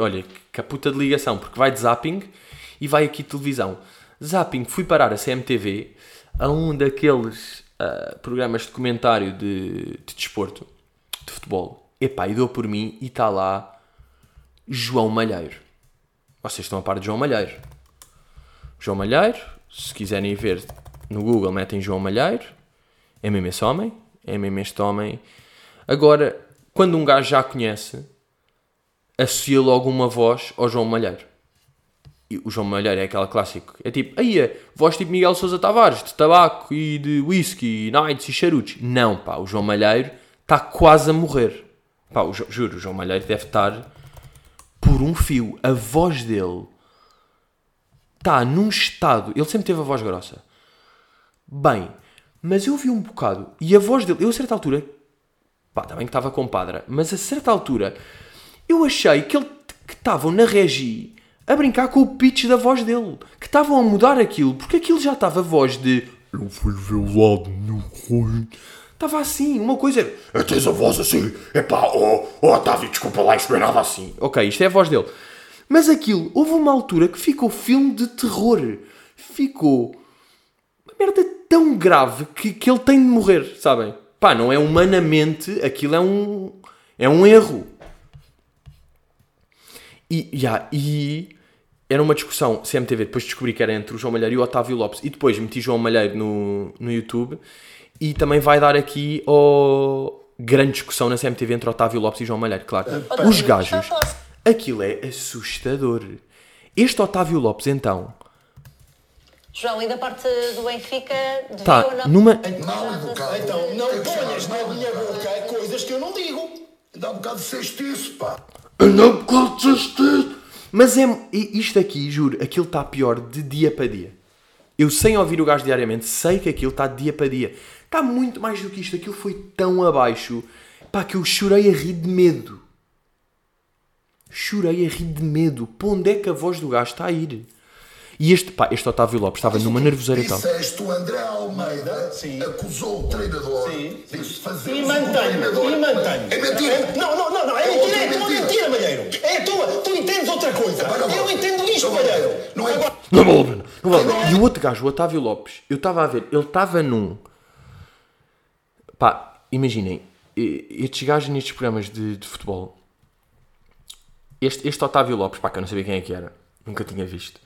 olha, que a puta de ligação, porque vai de zapping e vai aqui televisão. Zapping, fui parar a CMTV a um daqueles ah, programas de comentário de, de desporto, de futebol. Epá, e dou por mim e está lá João Malheiro. Vocês estão a par de João Malheiro. João Malheiro, Se quiserem ver no Google, metem João Malheiro. É mesmo esse homem. É mesmo este homem. Agora, quando um gajo já conhece, associa logo uma voz ao João Malheiro. E o João Malheiro é aquela clássico. É tipo, aí é, voz tipo Miguel Sousa Tavares, de tabaco e de whisky, nights e charutos. Não, pá, o João Malheiro está quase a morrer. Pá, o juro, o João Malheiro deve estar por um fio. A voz dele está num estado. Ele sempre teve a voz grossa. Bem, mas eu vi um bocado e a voz dele, eu a certa altura, pá, também que estava com padra, mas a certa altura eu achei que ele que estavam na regi a brincar com o pitch da voz dele, que estavam a mudar aquilo, porque aquilo já estava a voz de eu fui violado no rosto. Estava assim, uma coisa. É, tens a voz assim. Epá, oh, oh Otávio, desculpa lá, isto não é nada assim. Ok, isto é a voz dele. Mas aquilo, houve uma altura que ficou filme de terror. Ficou uma merda tão grave que, que ele tem de morrer, sabem? Pá, não é humanamente, aquilo é um, é um erro. E, yeah, e era uma discussão CMTV, depois descobri que era entre o João Malheiro e o Otávio Lopes, e depois meti João Malheiro no, no YouTube, e também vai dar aqui o grande discussão na CMTV entre Otávio Lopes e João Malheiro, claro. Os gajos, aquilo é assustador. Este Otávio Lopes, então, João, e da parte do Benfica, ou não... numa... Educado. Então, não ponhas na minha boca coisas que eu não digo. Dá um bocado de cestiço, pá. Não contas Mas é. Isto aqui, juro, aquilo está pior de dia para dia. Eu, sem ouvir o gajo diariamente, sei que aquilo está de dia para dia. Está muito mais do que isto. Aquilo foi tão abaixo. Pá, que eu chorei a rir de medo. Chorei a rir de medo. Para onde é que a voz do gajo está a ir? E este, pá, este Otávio Lopes estava numa nervoseira e tal. Disseste o André Almeida Sim. acusou o treinador Sim. de fazer E treinador. e mantenho. É mentira. Não, não, não, não, é É mentira, outra é tua mentira. mentira, Malheiro. É tua, tu entendes outra coisa. Agora não. Eu entendo isto, Não vale. Malheiro. Não é- Agora, Não vale a pena. Não vale E o outro gajo, o Otávio Lopes, eu estava a ver, ele estava num. Pá, imaginem, estes gajos nestes programas de, de futebol. Este, este Otávio Lopes, pá, que eu não sabia quem é que era, nunca tinha visto.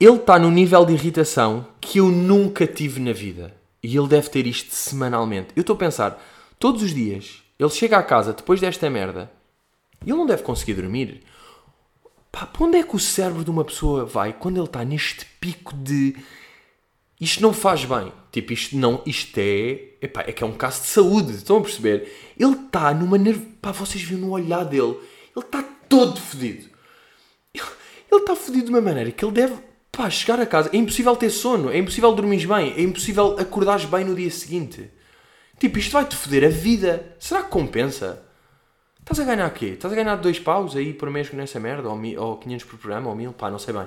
Ele está num nível de irritação que eu nunca tive na vida. E ele deve ter isto semanalmente. Eu estou a pensar, todos os dias, ele chega à casa depois desta merda e ele não deve conseguir dormir. Pá, para onde é que o cérebro de uma pessoa vai quando ele está neste pico de isto não faz bem? Tipo, isto não, isto é, epá, é que é um caso de saúde, estão a perceber? Ele está numa nervo, pá, vocês viram no olhar dele, ele está todo fodido. Ele está fodido de uma maneira que ele deve, pá, chegar a casa, é impossível ter sono, é impossível dormir bem, é impossível acordares bem no dia seguinte. Tipo, isto vai-te foder a vida. Será que compensa? Estás a ganhar quê? Estás a ganhar dois paus aí por mês nessa merda? Ou, mi- ou 500 por programa? Ou 1000? Pá, não sei bem.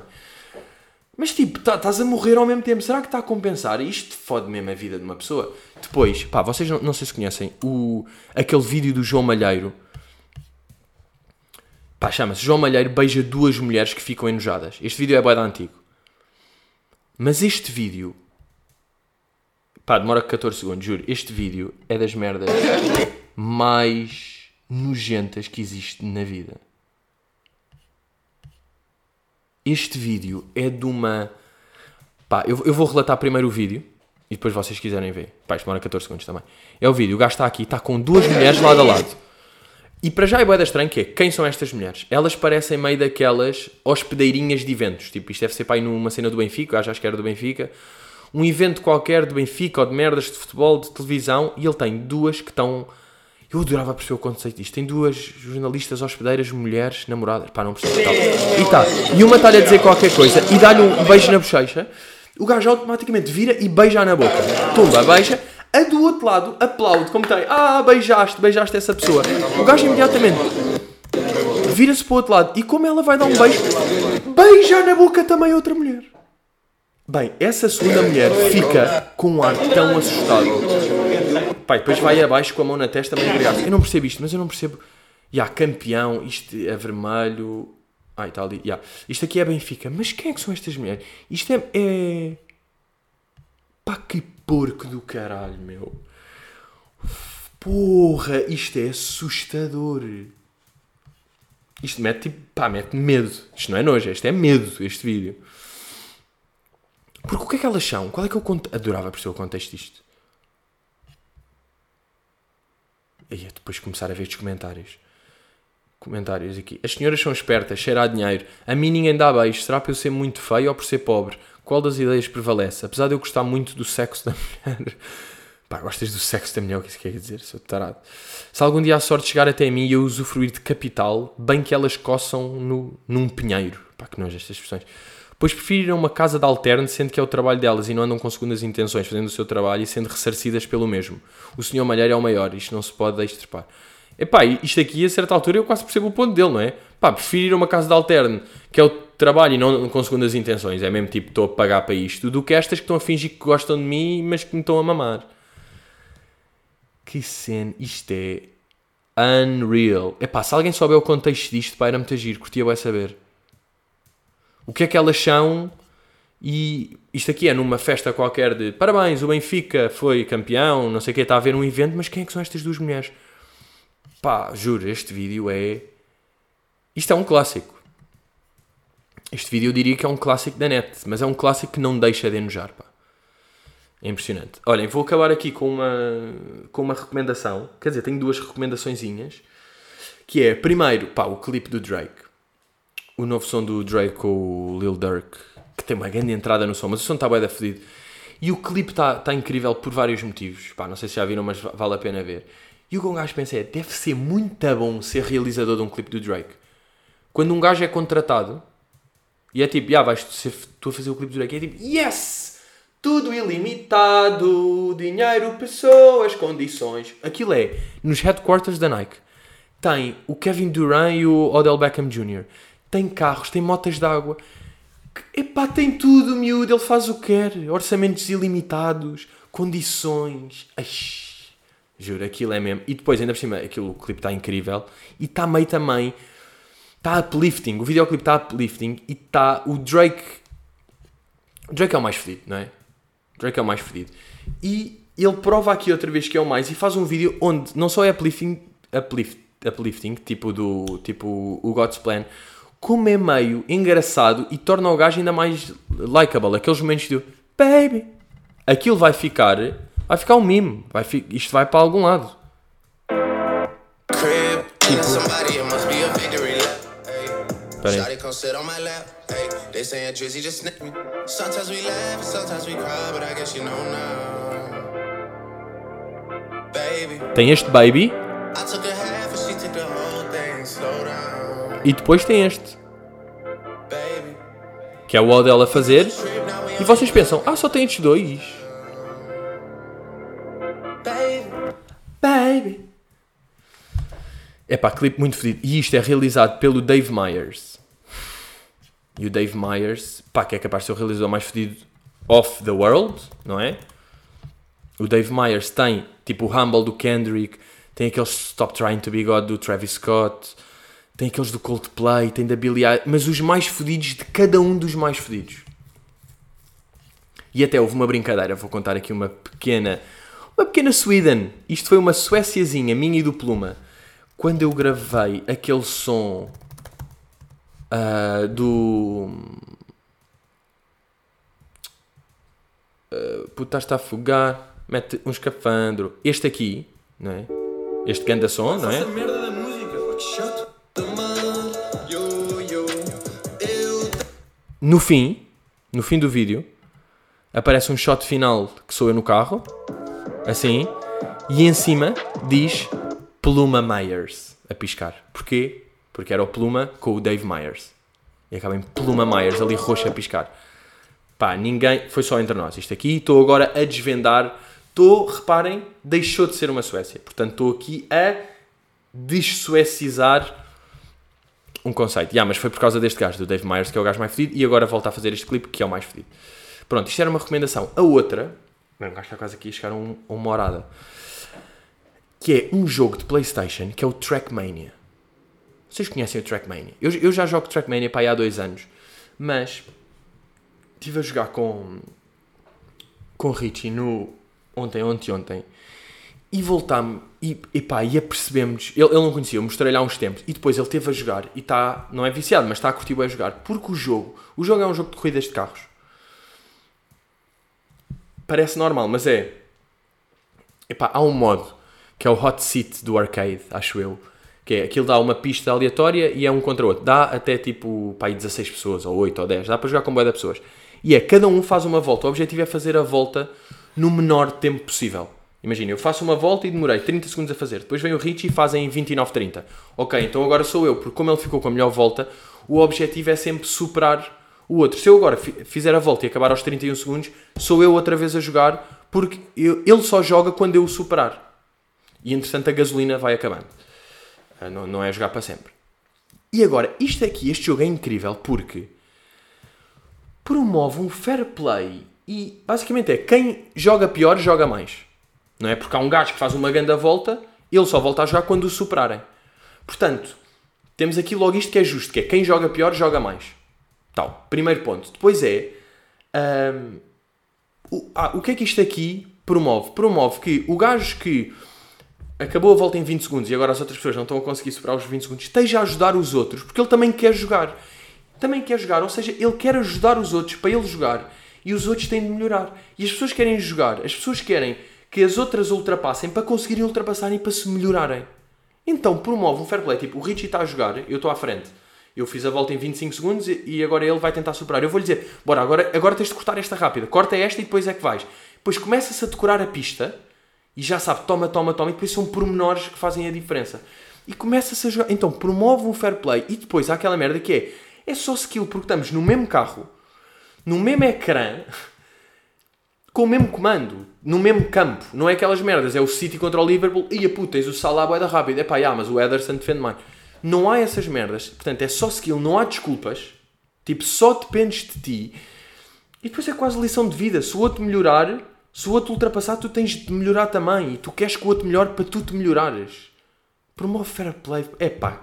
Mas tipo, tá- estás a morrer ao mesmo tempo. Será que está a compensar? Isto fode mesmo a vida de uma pessoa. Depois, pá, vocês não, não sei se conhecem o, aquele vídeo do João Malheiro. Pá, chama-se João Malheiro beija duas mulheres que ficam enojadas. Este vídeo é bué antigo. Mas este vídeo... Pá, demora 14 segundos, juro. Este vídeo é das merdas mais nojentas que existe na vida. Este vídeo é de uma. Pá, eu, eu vou relatar primeiro o vídeo e depois vocês quiserem ver. Pá, isto demora 14 segundos também. É o vídeo, o gajo está aqui, está com duas mulheres lado a lado. E para já é boeda estranho que é, quem são estas mulheres? Elas parecem meio daquelas hospedeirinhas de eventos. Tipo, isto deve ser para numa cena do Benfica, acho que era do Benfica. Um evento qualquer do Benfica ou de merdas de futebol, de televisão, e ele tem duas que estão... Eu adorava perceber o conceito disto. Tem duas jornalistas hospedeiras, mulheres, namoradas. Pá, não percebo. Tal. E tá. E uma está-lhe a dizer qualquer coisa e dá-lhe um beijo na bochecha. O gajo automaticamente vira e beija na boca. Tumba, beija. A do outro lado aplaude, como tem. Ah, beijaste, beijaste essa pessoa. O gajo imediatamente vira-se para o outro lado e como ela vai dar um beijo, beija na boca também outra mulher. Bem, essa segunda mulher fica com um ar tão assustado. Pai, depois vai abaixo com a mão na testa, meio agregado. Eu não percebo isto, mas eu não percebo. Ya, campeão, isto é vermelho. Ai, está ali. Ya. Isto aqui é Benfica. Mas quem é que são estas mulheres? Isto é. é... Pá, que porco do caralho, meu. Porra, isto é assustador. Isto mete tipo. Pá, mete medo. Isto não é nojo, isto é medo, este vídeo. Porque o que é que elas são? Qual é que eu conto? Adorava perceber o contexto disto. E ia depois começar a ver estes comentários. Comentários aqui. As senhoras são espertas, cheira a dinheiro. A mim ninguém dá beijo. Será por eu ser muito feio ou por ser pobre? Qual das ideias prevalece? Apesar de eu gostar muito do sexo da mulher. Pá, gostas do sexo da mulher? O que isso quer dizer? Sou tarado. Se algum dia a sorte chegar até mim e eu usufruir de capital, bem que elas coçam no, num pinheiro. Pá, que nojo estas expressões. Pois prefiro ir a uma casa de alterno, sendo que é o trabalho delas e não andam com segundas intenções, fazendo o seu trabalho e sendo ressarcidas pelo mesmo. O senhor Malheiro é o maior, isto não se pode extirpar. Epá, isto aqui a certa altura eu quase percebo o ponto dele, não é? Pá, prefiro ir a uma casa de alterno, que é o trabalho e não com segundas intenções, é mesmo tipo, estou a pagar para isto, do que estas que estão a fingir que gostam de mim, mas que me estão a mamar. Que cena, isto é unreal. Epá, se alguém souber o contexto disto, pá, era muito giro, curtia bem saber. O que é que elas são e isto aqui é numa festa qualquer de parabéns, o Benfica foi campeão, não sei o que, está a haver um evento, mas quem é que são estas duas mulheres? Pá, juro, este vídeo é. Isto é um clássico. Este vídeo eu diria que é um clássico da net, mas é um clássico que não deixa de enojar, pá. É impressionante. Olhem, vou acabar aqui com uma, com uma recomendação. Quer dizer, tenho duas recomendaçõezinhas. Que é, primeiro, pá, o clipe do Drake. O novo som do Drake com o Lil Durk. Que tem uma grande entrada no som, mas o som está bem da fedido. E o clipe está tá incrível por vários motivos. Pá, não sei se já viram, mas vale a pena ver. E o que um gajo pensa é, deve ser muito bom ser realizador de um clipe do Drake. Quando um gajo é contratado, e é tipo, já vais ser tu a fazer o clipe do Drake, e é tipo, yes! Tudo ilimitado, dinheiro, pessoas, condições. Aquilo é, nos headquarters da Nike, tem o Kevin Durant e o Odell Beckham Jr. Tem carros, tem motas de água. Epá, tem tudo, miúdo. Ele faz o que quer. Orçamentos ilimitados, condições. Ai, juro, aquilo é mesmo. E depois, ainda por cima, aquilo, o clipe está incrível. E está meio também. Está uplifting. O videoclipe está uplifting. E está. O Drake. O Drake é o mais fedido, não é? O Drake é o mais fedido. E ele prova aqui outra vez que é o mais. E faz um vídeo onde não só é uplifting. Uplift, uplifting tipo, do, tipo o God's Plan como é meio engraçado e torna o gajo ainda mais likable. Aqueles momentos do baby, aquilo vai ficar, vai ficar um meme. Vai fi, isto vai para algum lado. Tem este baby. E depois tem este. Que é o Odell a fazer. E vocês pensam, ah, só tem estes dois. Baby. É pá, clipe muito fedido. E isto é realizado pelo Dave Myers. E o Dave Myers, pá, que é capaz de ser o realizador mais fedido off the world, não é? O Dave Myers tem, tipo, o Humble do Kendrick, tem aquele Stop Trying to Be God do Travis Scott, tem aqueles do Coldplay, tem da Billie Eilish, mas os mais fodidos de cada um dos mais fodidos. E até houve uma brincadeira, vou contar aqui uma pequena, uma pequena Sweden. Isto foi uma Suéciazinha, minha e do Pluma. Quando eu gravei aquele som uh, do. Uh, puta, está a afogar, mete um escafandro. Este aqui, não é? Este ganda som, não é? merda da música, No fim, no fim do vídeo, aparece um shot final que sou eu no carro, assim, e em cima diz Pluma Myers a piscar. Porquê? Porque era o Pluma com o Dave Myers. E acaba em Pluma Myers ali roxo a piscar. Pá, ninguém. Foi só entre nós. Isto aqui, estou agora a desvendar. Estou, reparem, deixou de ser uma Suécia. Portanto, estou aqui a dessuecizar um conceito. Yeah, mas foi por causa deste gajo, do Dave Myers, que é o gajo mais fedido, e agora volta a fazer este clipe, que é o mais fedido. Pronto, isto era uma recomendação. A outra, bem, o gajo está quase aqui a chegar a, um, uma horada, que é um jogo de Playstation, que é o Trackmania. Vocês conhecem o Trackmania? Eu, eu já jogo Trackmania para aí há dois anos, mas estive a jogar com com Richie no ontem, ontem, ontem, e voltámos e, e pá, e apercebemos, ele, ele não conhecia, eu mostrei-lhe há uns tempos, e depois ele teve a jogar, e está, não é viciado, mas está a curtir bem a jogar, porque o jogo, o jogo é um jogo de corridas de carros. parece normal, mas é. Epá, há um modo que é o hot seat do arcade, acho eu. Que é aquilo dá uma pista aleatória e é um contra o outro. Dá até tipo pá, aí 16 pessoas, ou 8 ou 10. Dá para jogar com boa de pessoas. E é cada um faz uma volta. O objetivo é fazer a volta no menor tempo possível. Imagina, eu faço uma volta e demorei 30 segundos a fazer. Depois vem o Richie e fazem em 29,30. Ok, então agora sou eu, porque como ele ficou com a melhor volta, o objetivo é sempre superar o outro. Se eu agora fi- fizer a volta e acabar aos 31 segundos, sou eu outra vez a jogar, porque eu- ele só joga quando eu o superar. E entretanto a gasolina vai acabando. Ah, Não, não é jogar para sempre. E agora, isto aqui, este jogo é incrível porque promove um fair play e basicamente é quem joga pior joga mais. Não é? Porque há um gajo que faz uma grande volta, ele só volta a jogar quando o superarem. Portanto, temos aqui logo isto que é justo, que é quem joga pior joga mais. Tal, primeiro ponto. Depois é o, ah, o que é que isto aqui promove? Promove que o gajo que acabou a volta em 20 segundos e agora as outras pessoas não estão a conseguir superar os 20 segundos, esteja a ajudar os outros, porque ele também quer jogar. Também quer jogar, ou seja, ele quer ajudar os outros para ele jogar e os outros têm de melhorar. E as pessoas querem jogar, as pessoas querem que as outras ultrapassem para conseguirem ultrapassar e para se melhorarem. Então promove um fair play, tipo, o Richie está a jogar, eu estou à frente. Eu fiz a volta em 25 segundos e agora ele vai tentar superar. Eu vou-lhe dizer, bora, agora, agora tens de cortar esta rápida. Corta esta e depois é que vais. Depois começa-se a decorar a pista e já sabe, toma, toma, toma. E depois são pormenores que fazem a diferença. E começa-se a jogar. Então promove um fair play e depois há aquela merda que é, é só skill porque estamos no mesmo carro, no mesmo ecrã, com o mesmo comando, no mesmo campo. Não é aquelas merdas, é o City contra o Liverpool e a puta, tens o Salah bué da rápido. É pá, já, mas o Ederson defende mais. Não há essas merdas. Portanto, é só skill, não há desculpas. Tipo, só dependes de ti. E depois é quase lição de vida. Se o outro melhorar, se o outro ultrapassar, tu tens de melhorar também. E tu queres que o outro melhore para tu te melhorares. Promove fair play. É pá.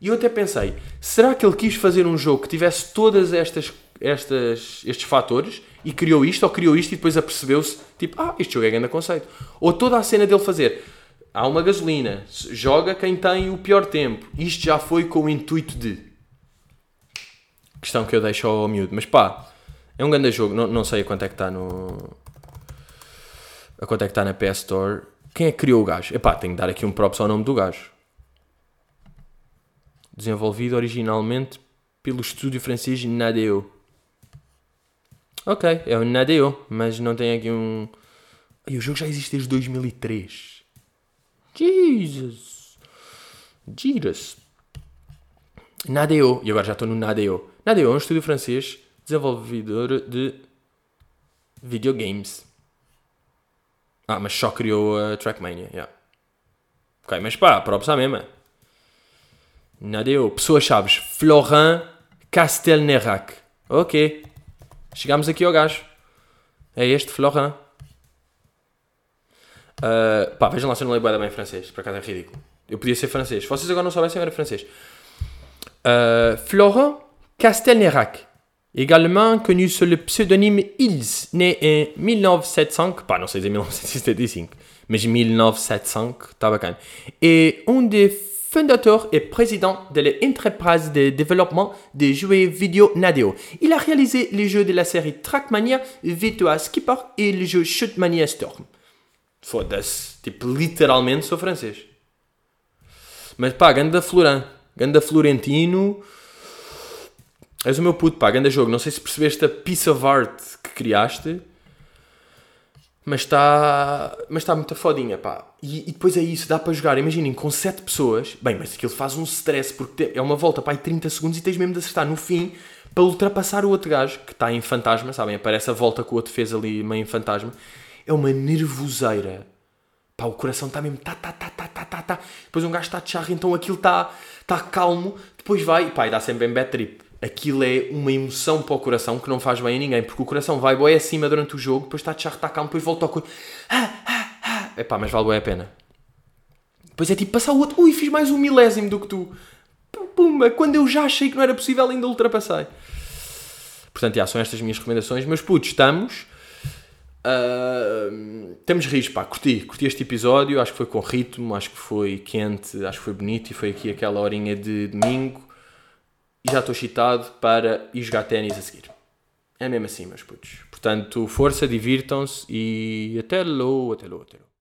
E eu até pensei, será que ele quis fazer um jogo que tivesse todas estas, estas, estes fatores e criou isto, ou criou isto e depois apercebeu-se, tipo, ah, este jogo é grande conceito. Ou toda a cena dele fazer, há uma gasolina, joga quem tem o pior tempo. Isto já foi com o intuito de... Questão que eu deixo ao miúdo. Mas pá, é um grande jogo. Não, não sei a quanto é que está no... A quanto é que está na PS Store. Quem é que criou o gajo? Epá, tenho que dar aqui um props ao nome do gajo desenvolvido originalmente pelo estúdio francês Nadeo. Ok, é o Nadeo, mas não tem aqui um. E o jogo já existe desde 2003. Jesus! Jesus! Nadeo, e agora já estou no Nadeo. Nadeo é um estúdio francês desenvolvedor de videogames. Ah, mas só criou a Trackmania, yeah. Ok, mas pá, props à mesma. Nadeo. Pessoas chaves. Florent Castelnerac. Ok. Chegámos aqui ao gajo. É este, Florent. Uh, pá, vejam lá se eu não leio bem francês. Por acaso é ridículo. Eu podia ser francês. Se vocês agora não soubessem, eu era francês. Uh, Florent Castelnerac. Également connu sous le pseudonyme Ils, né em 1975, pá, não sei dizer 1975, mas 1975, está bacana. Et un des fondateur et président de l'entreprise de développement de jeux vidéo Nadeo. Il a réalisé les jeux de la série Trackmania, Virtua Skipper et le jeu Shootmania Storm. Foda-se. Tipo, literalmente sou francês. Mas pá. Ganda Florentino. És o meu puto, pá, ganda jogo. Não sei se percebeste a piece of art que criaste. Mas está mas está muito fodinha, pá. E, e depois é isso, dá para jogar. Imaginem, com 7 pessoas. Bem, mas aquilo faz um stress, porque é uma volta, pá, aí 30 segundos e tens mesmo de acertar no fim para ultrapassar o outro gajo que está em fantasma, sabem? Aparece a volta que o outro fez ali meio em fantasma. É uma nervoseira. Pá, o coração está mesmo. Tá, tá, tá, tá, tá, tá, tá. Depois um gajo está de charro, então aquilo está tá calmo. Depois vai, pá, e dá sempre em bad trip. Aquilo é uma emoção para o coração que não faz bem a ninguém, porque o coração vai boi acima durante o jogo, depois está de charro, está calmo, depois volta ao ah. É pá, mas vale bem a pena. Depois é tipo passar o outro. Ui, fiz mais um milésimo do que tu. Pum, Pumba, quando eu já achei que não era possível, ainda ultrapassei. Portanto, já, são estas minhas recomendações. Meus putos, estamos. ah, temos rios, pá, curti, curti este episódio. Acho que foi com ritmo, acho que foi quente, acho que foi bonito. E foi aqui aquela horinha de domingo e já estou excitado para ir jogar ténis a seguir. É mesmo assim, meus putos. Portanto, força, divirtam-se e até logo, até logo, até logo.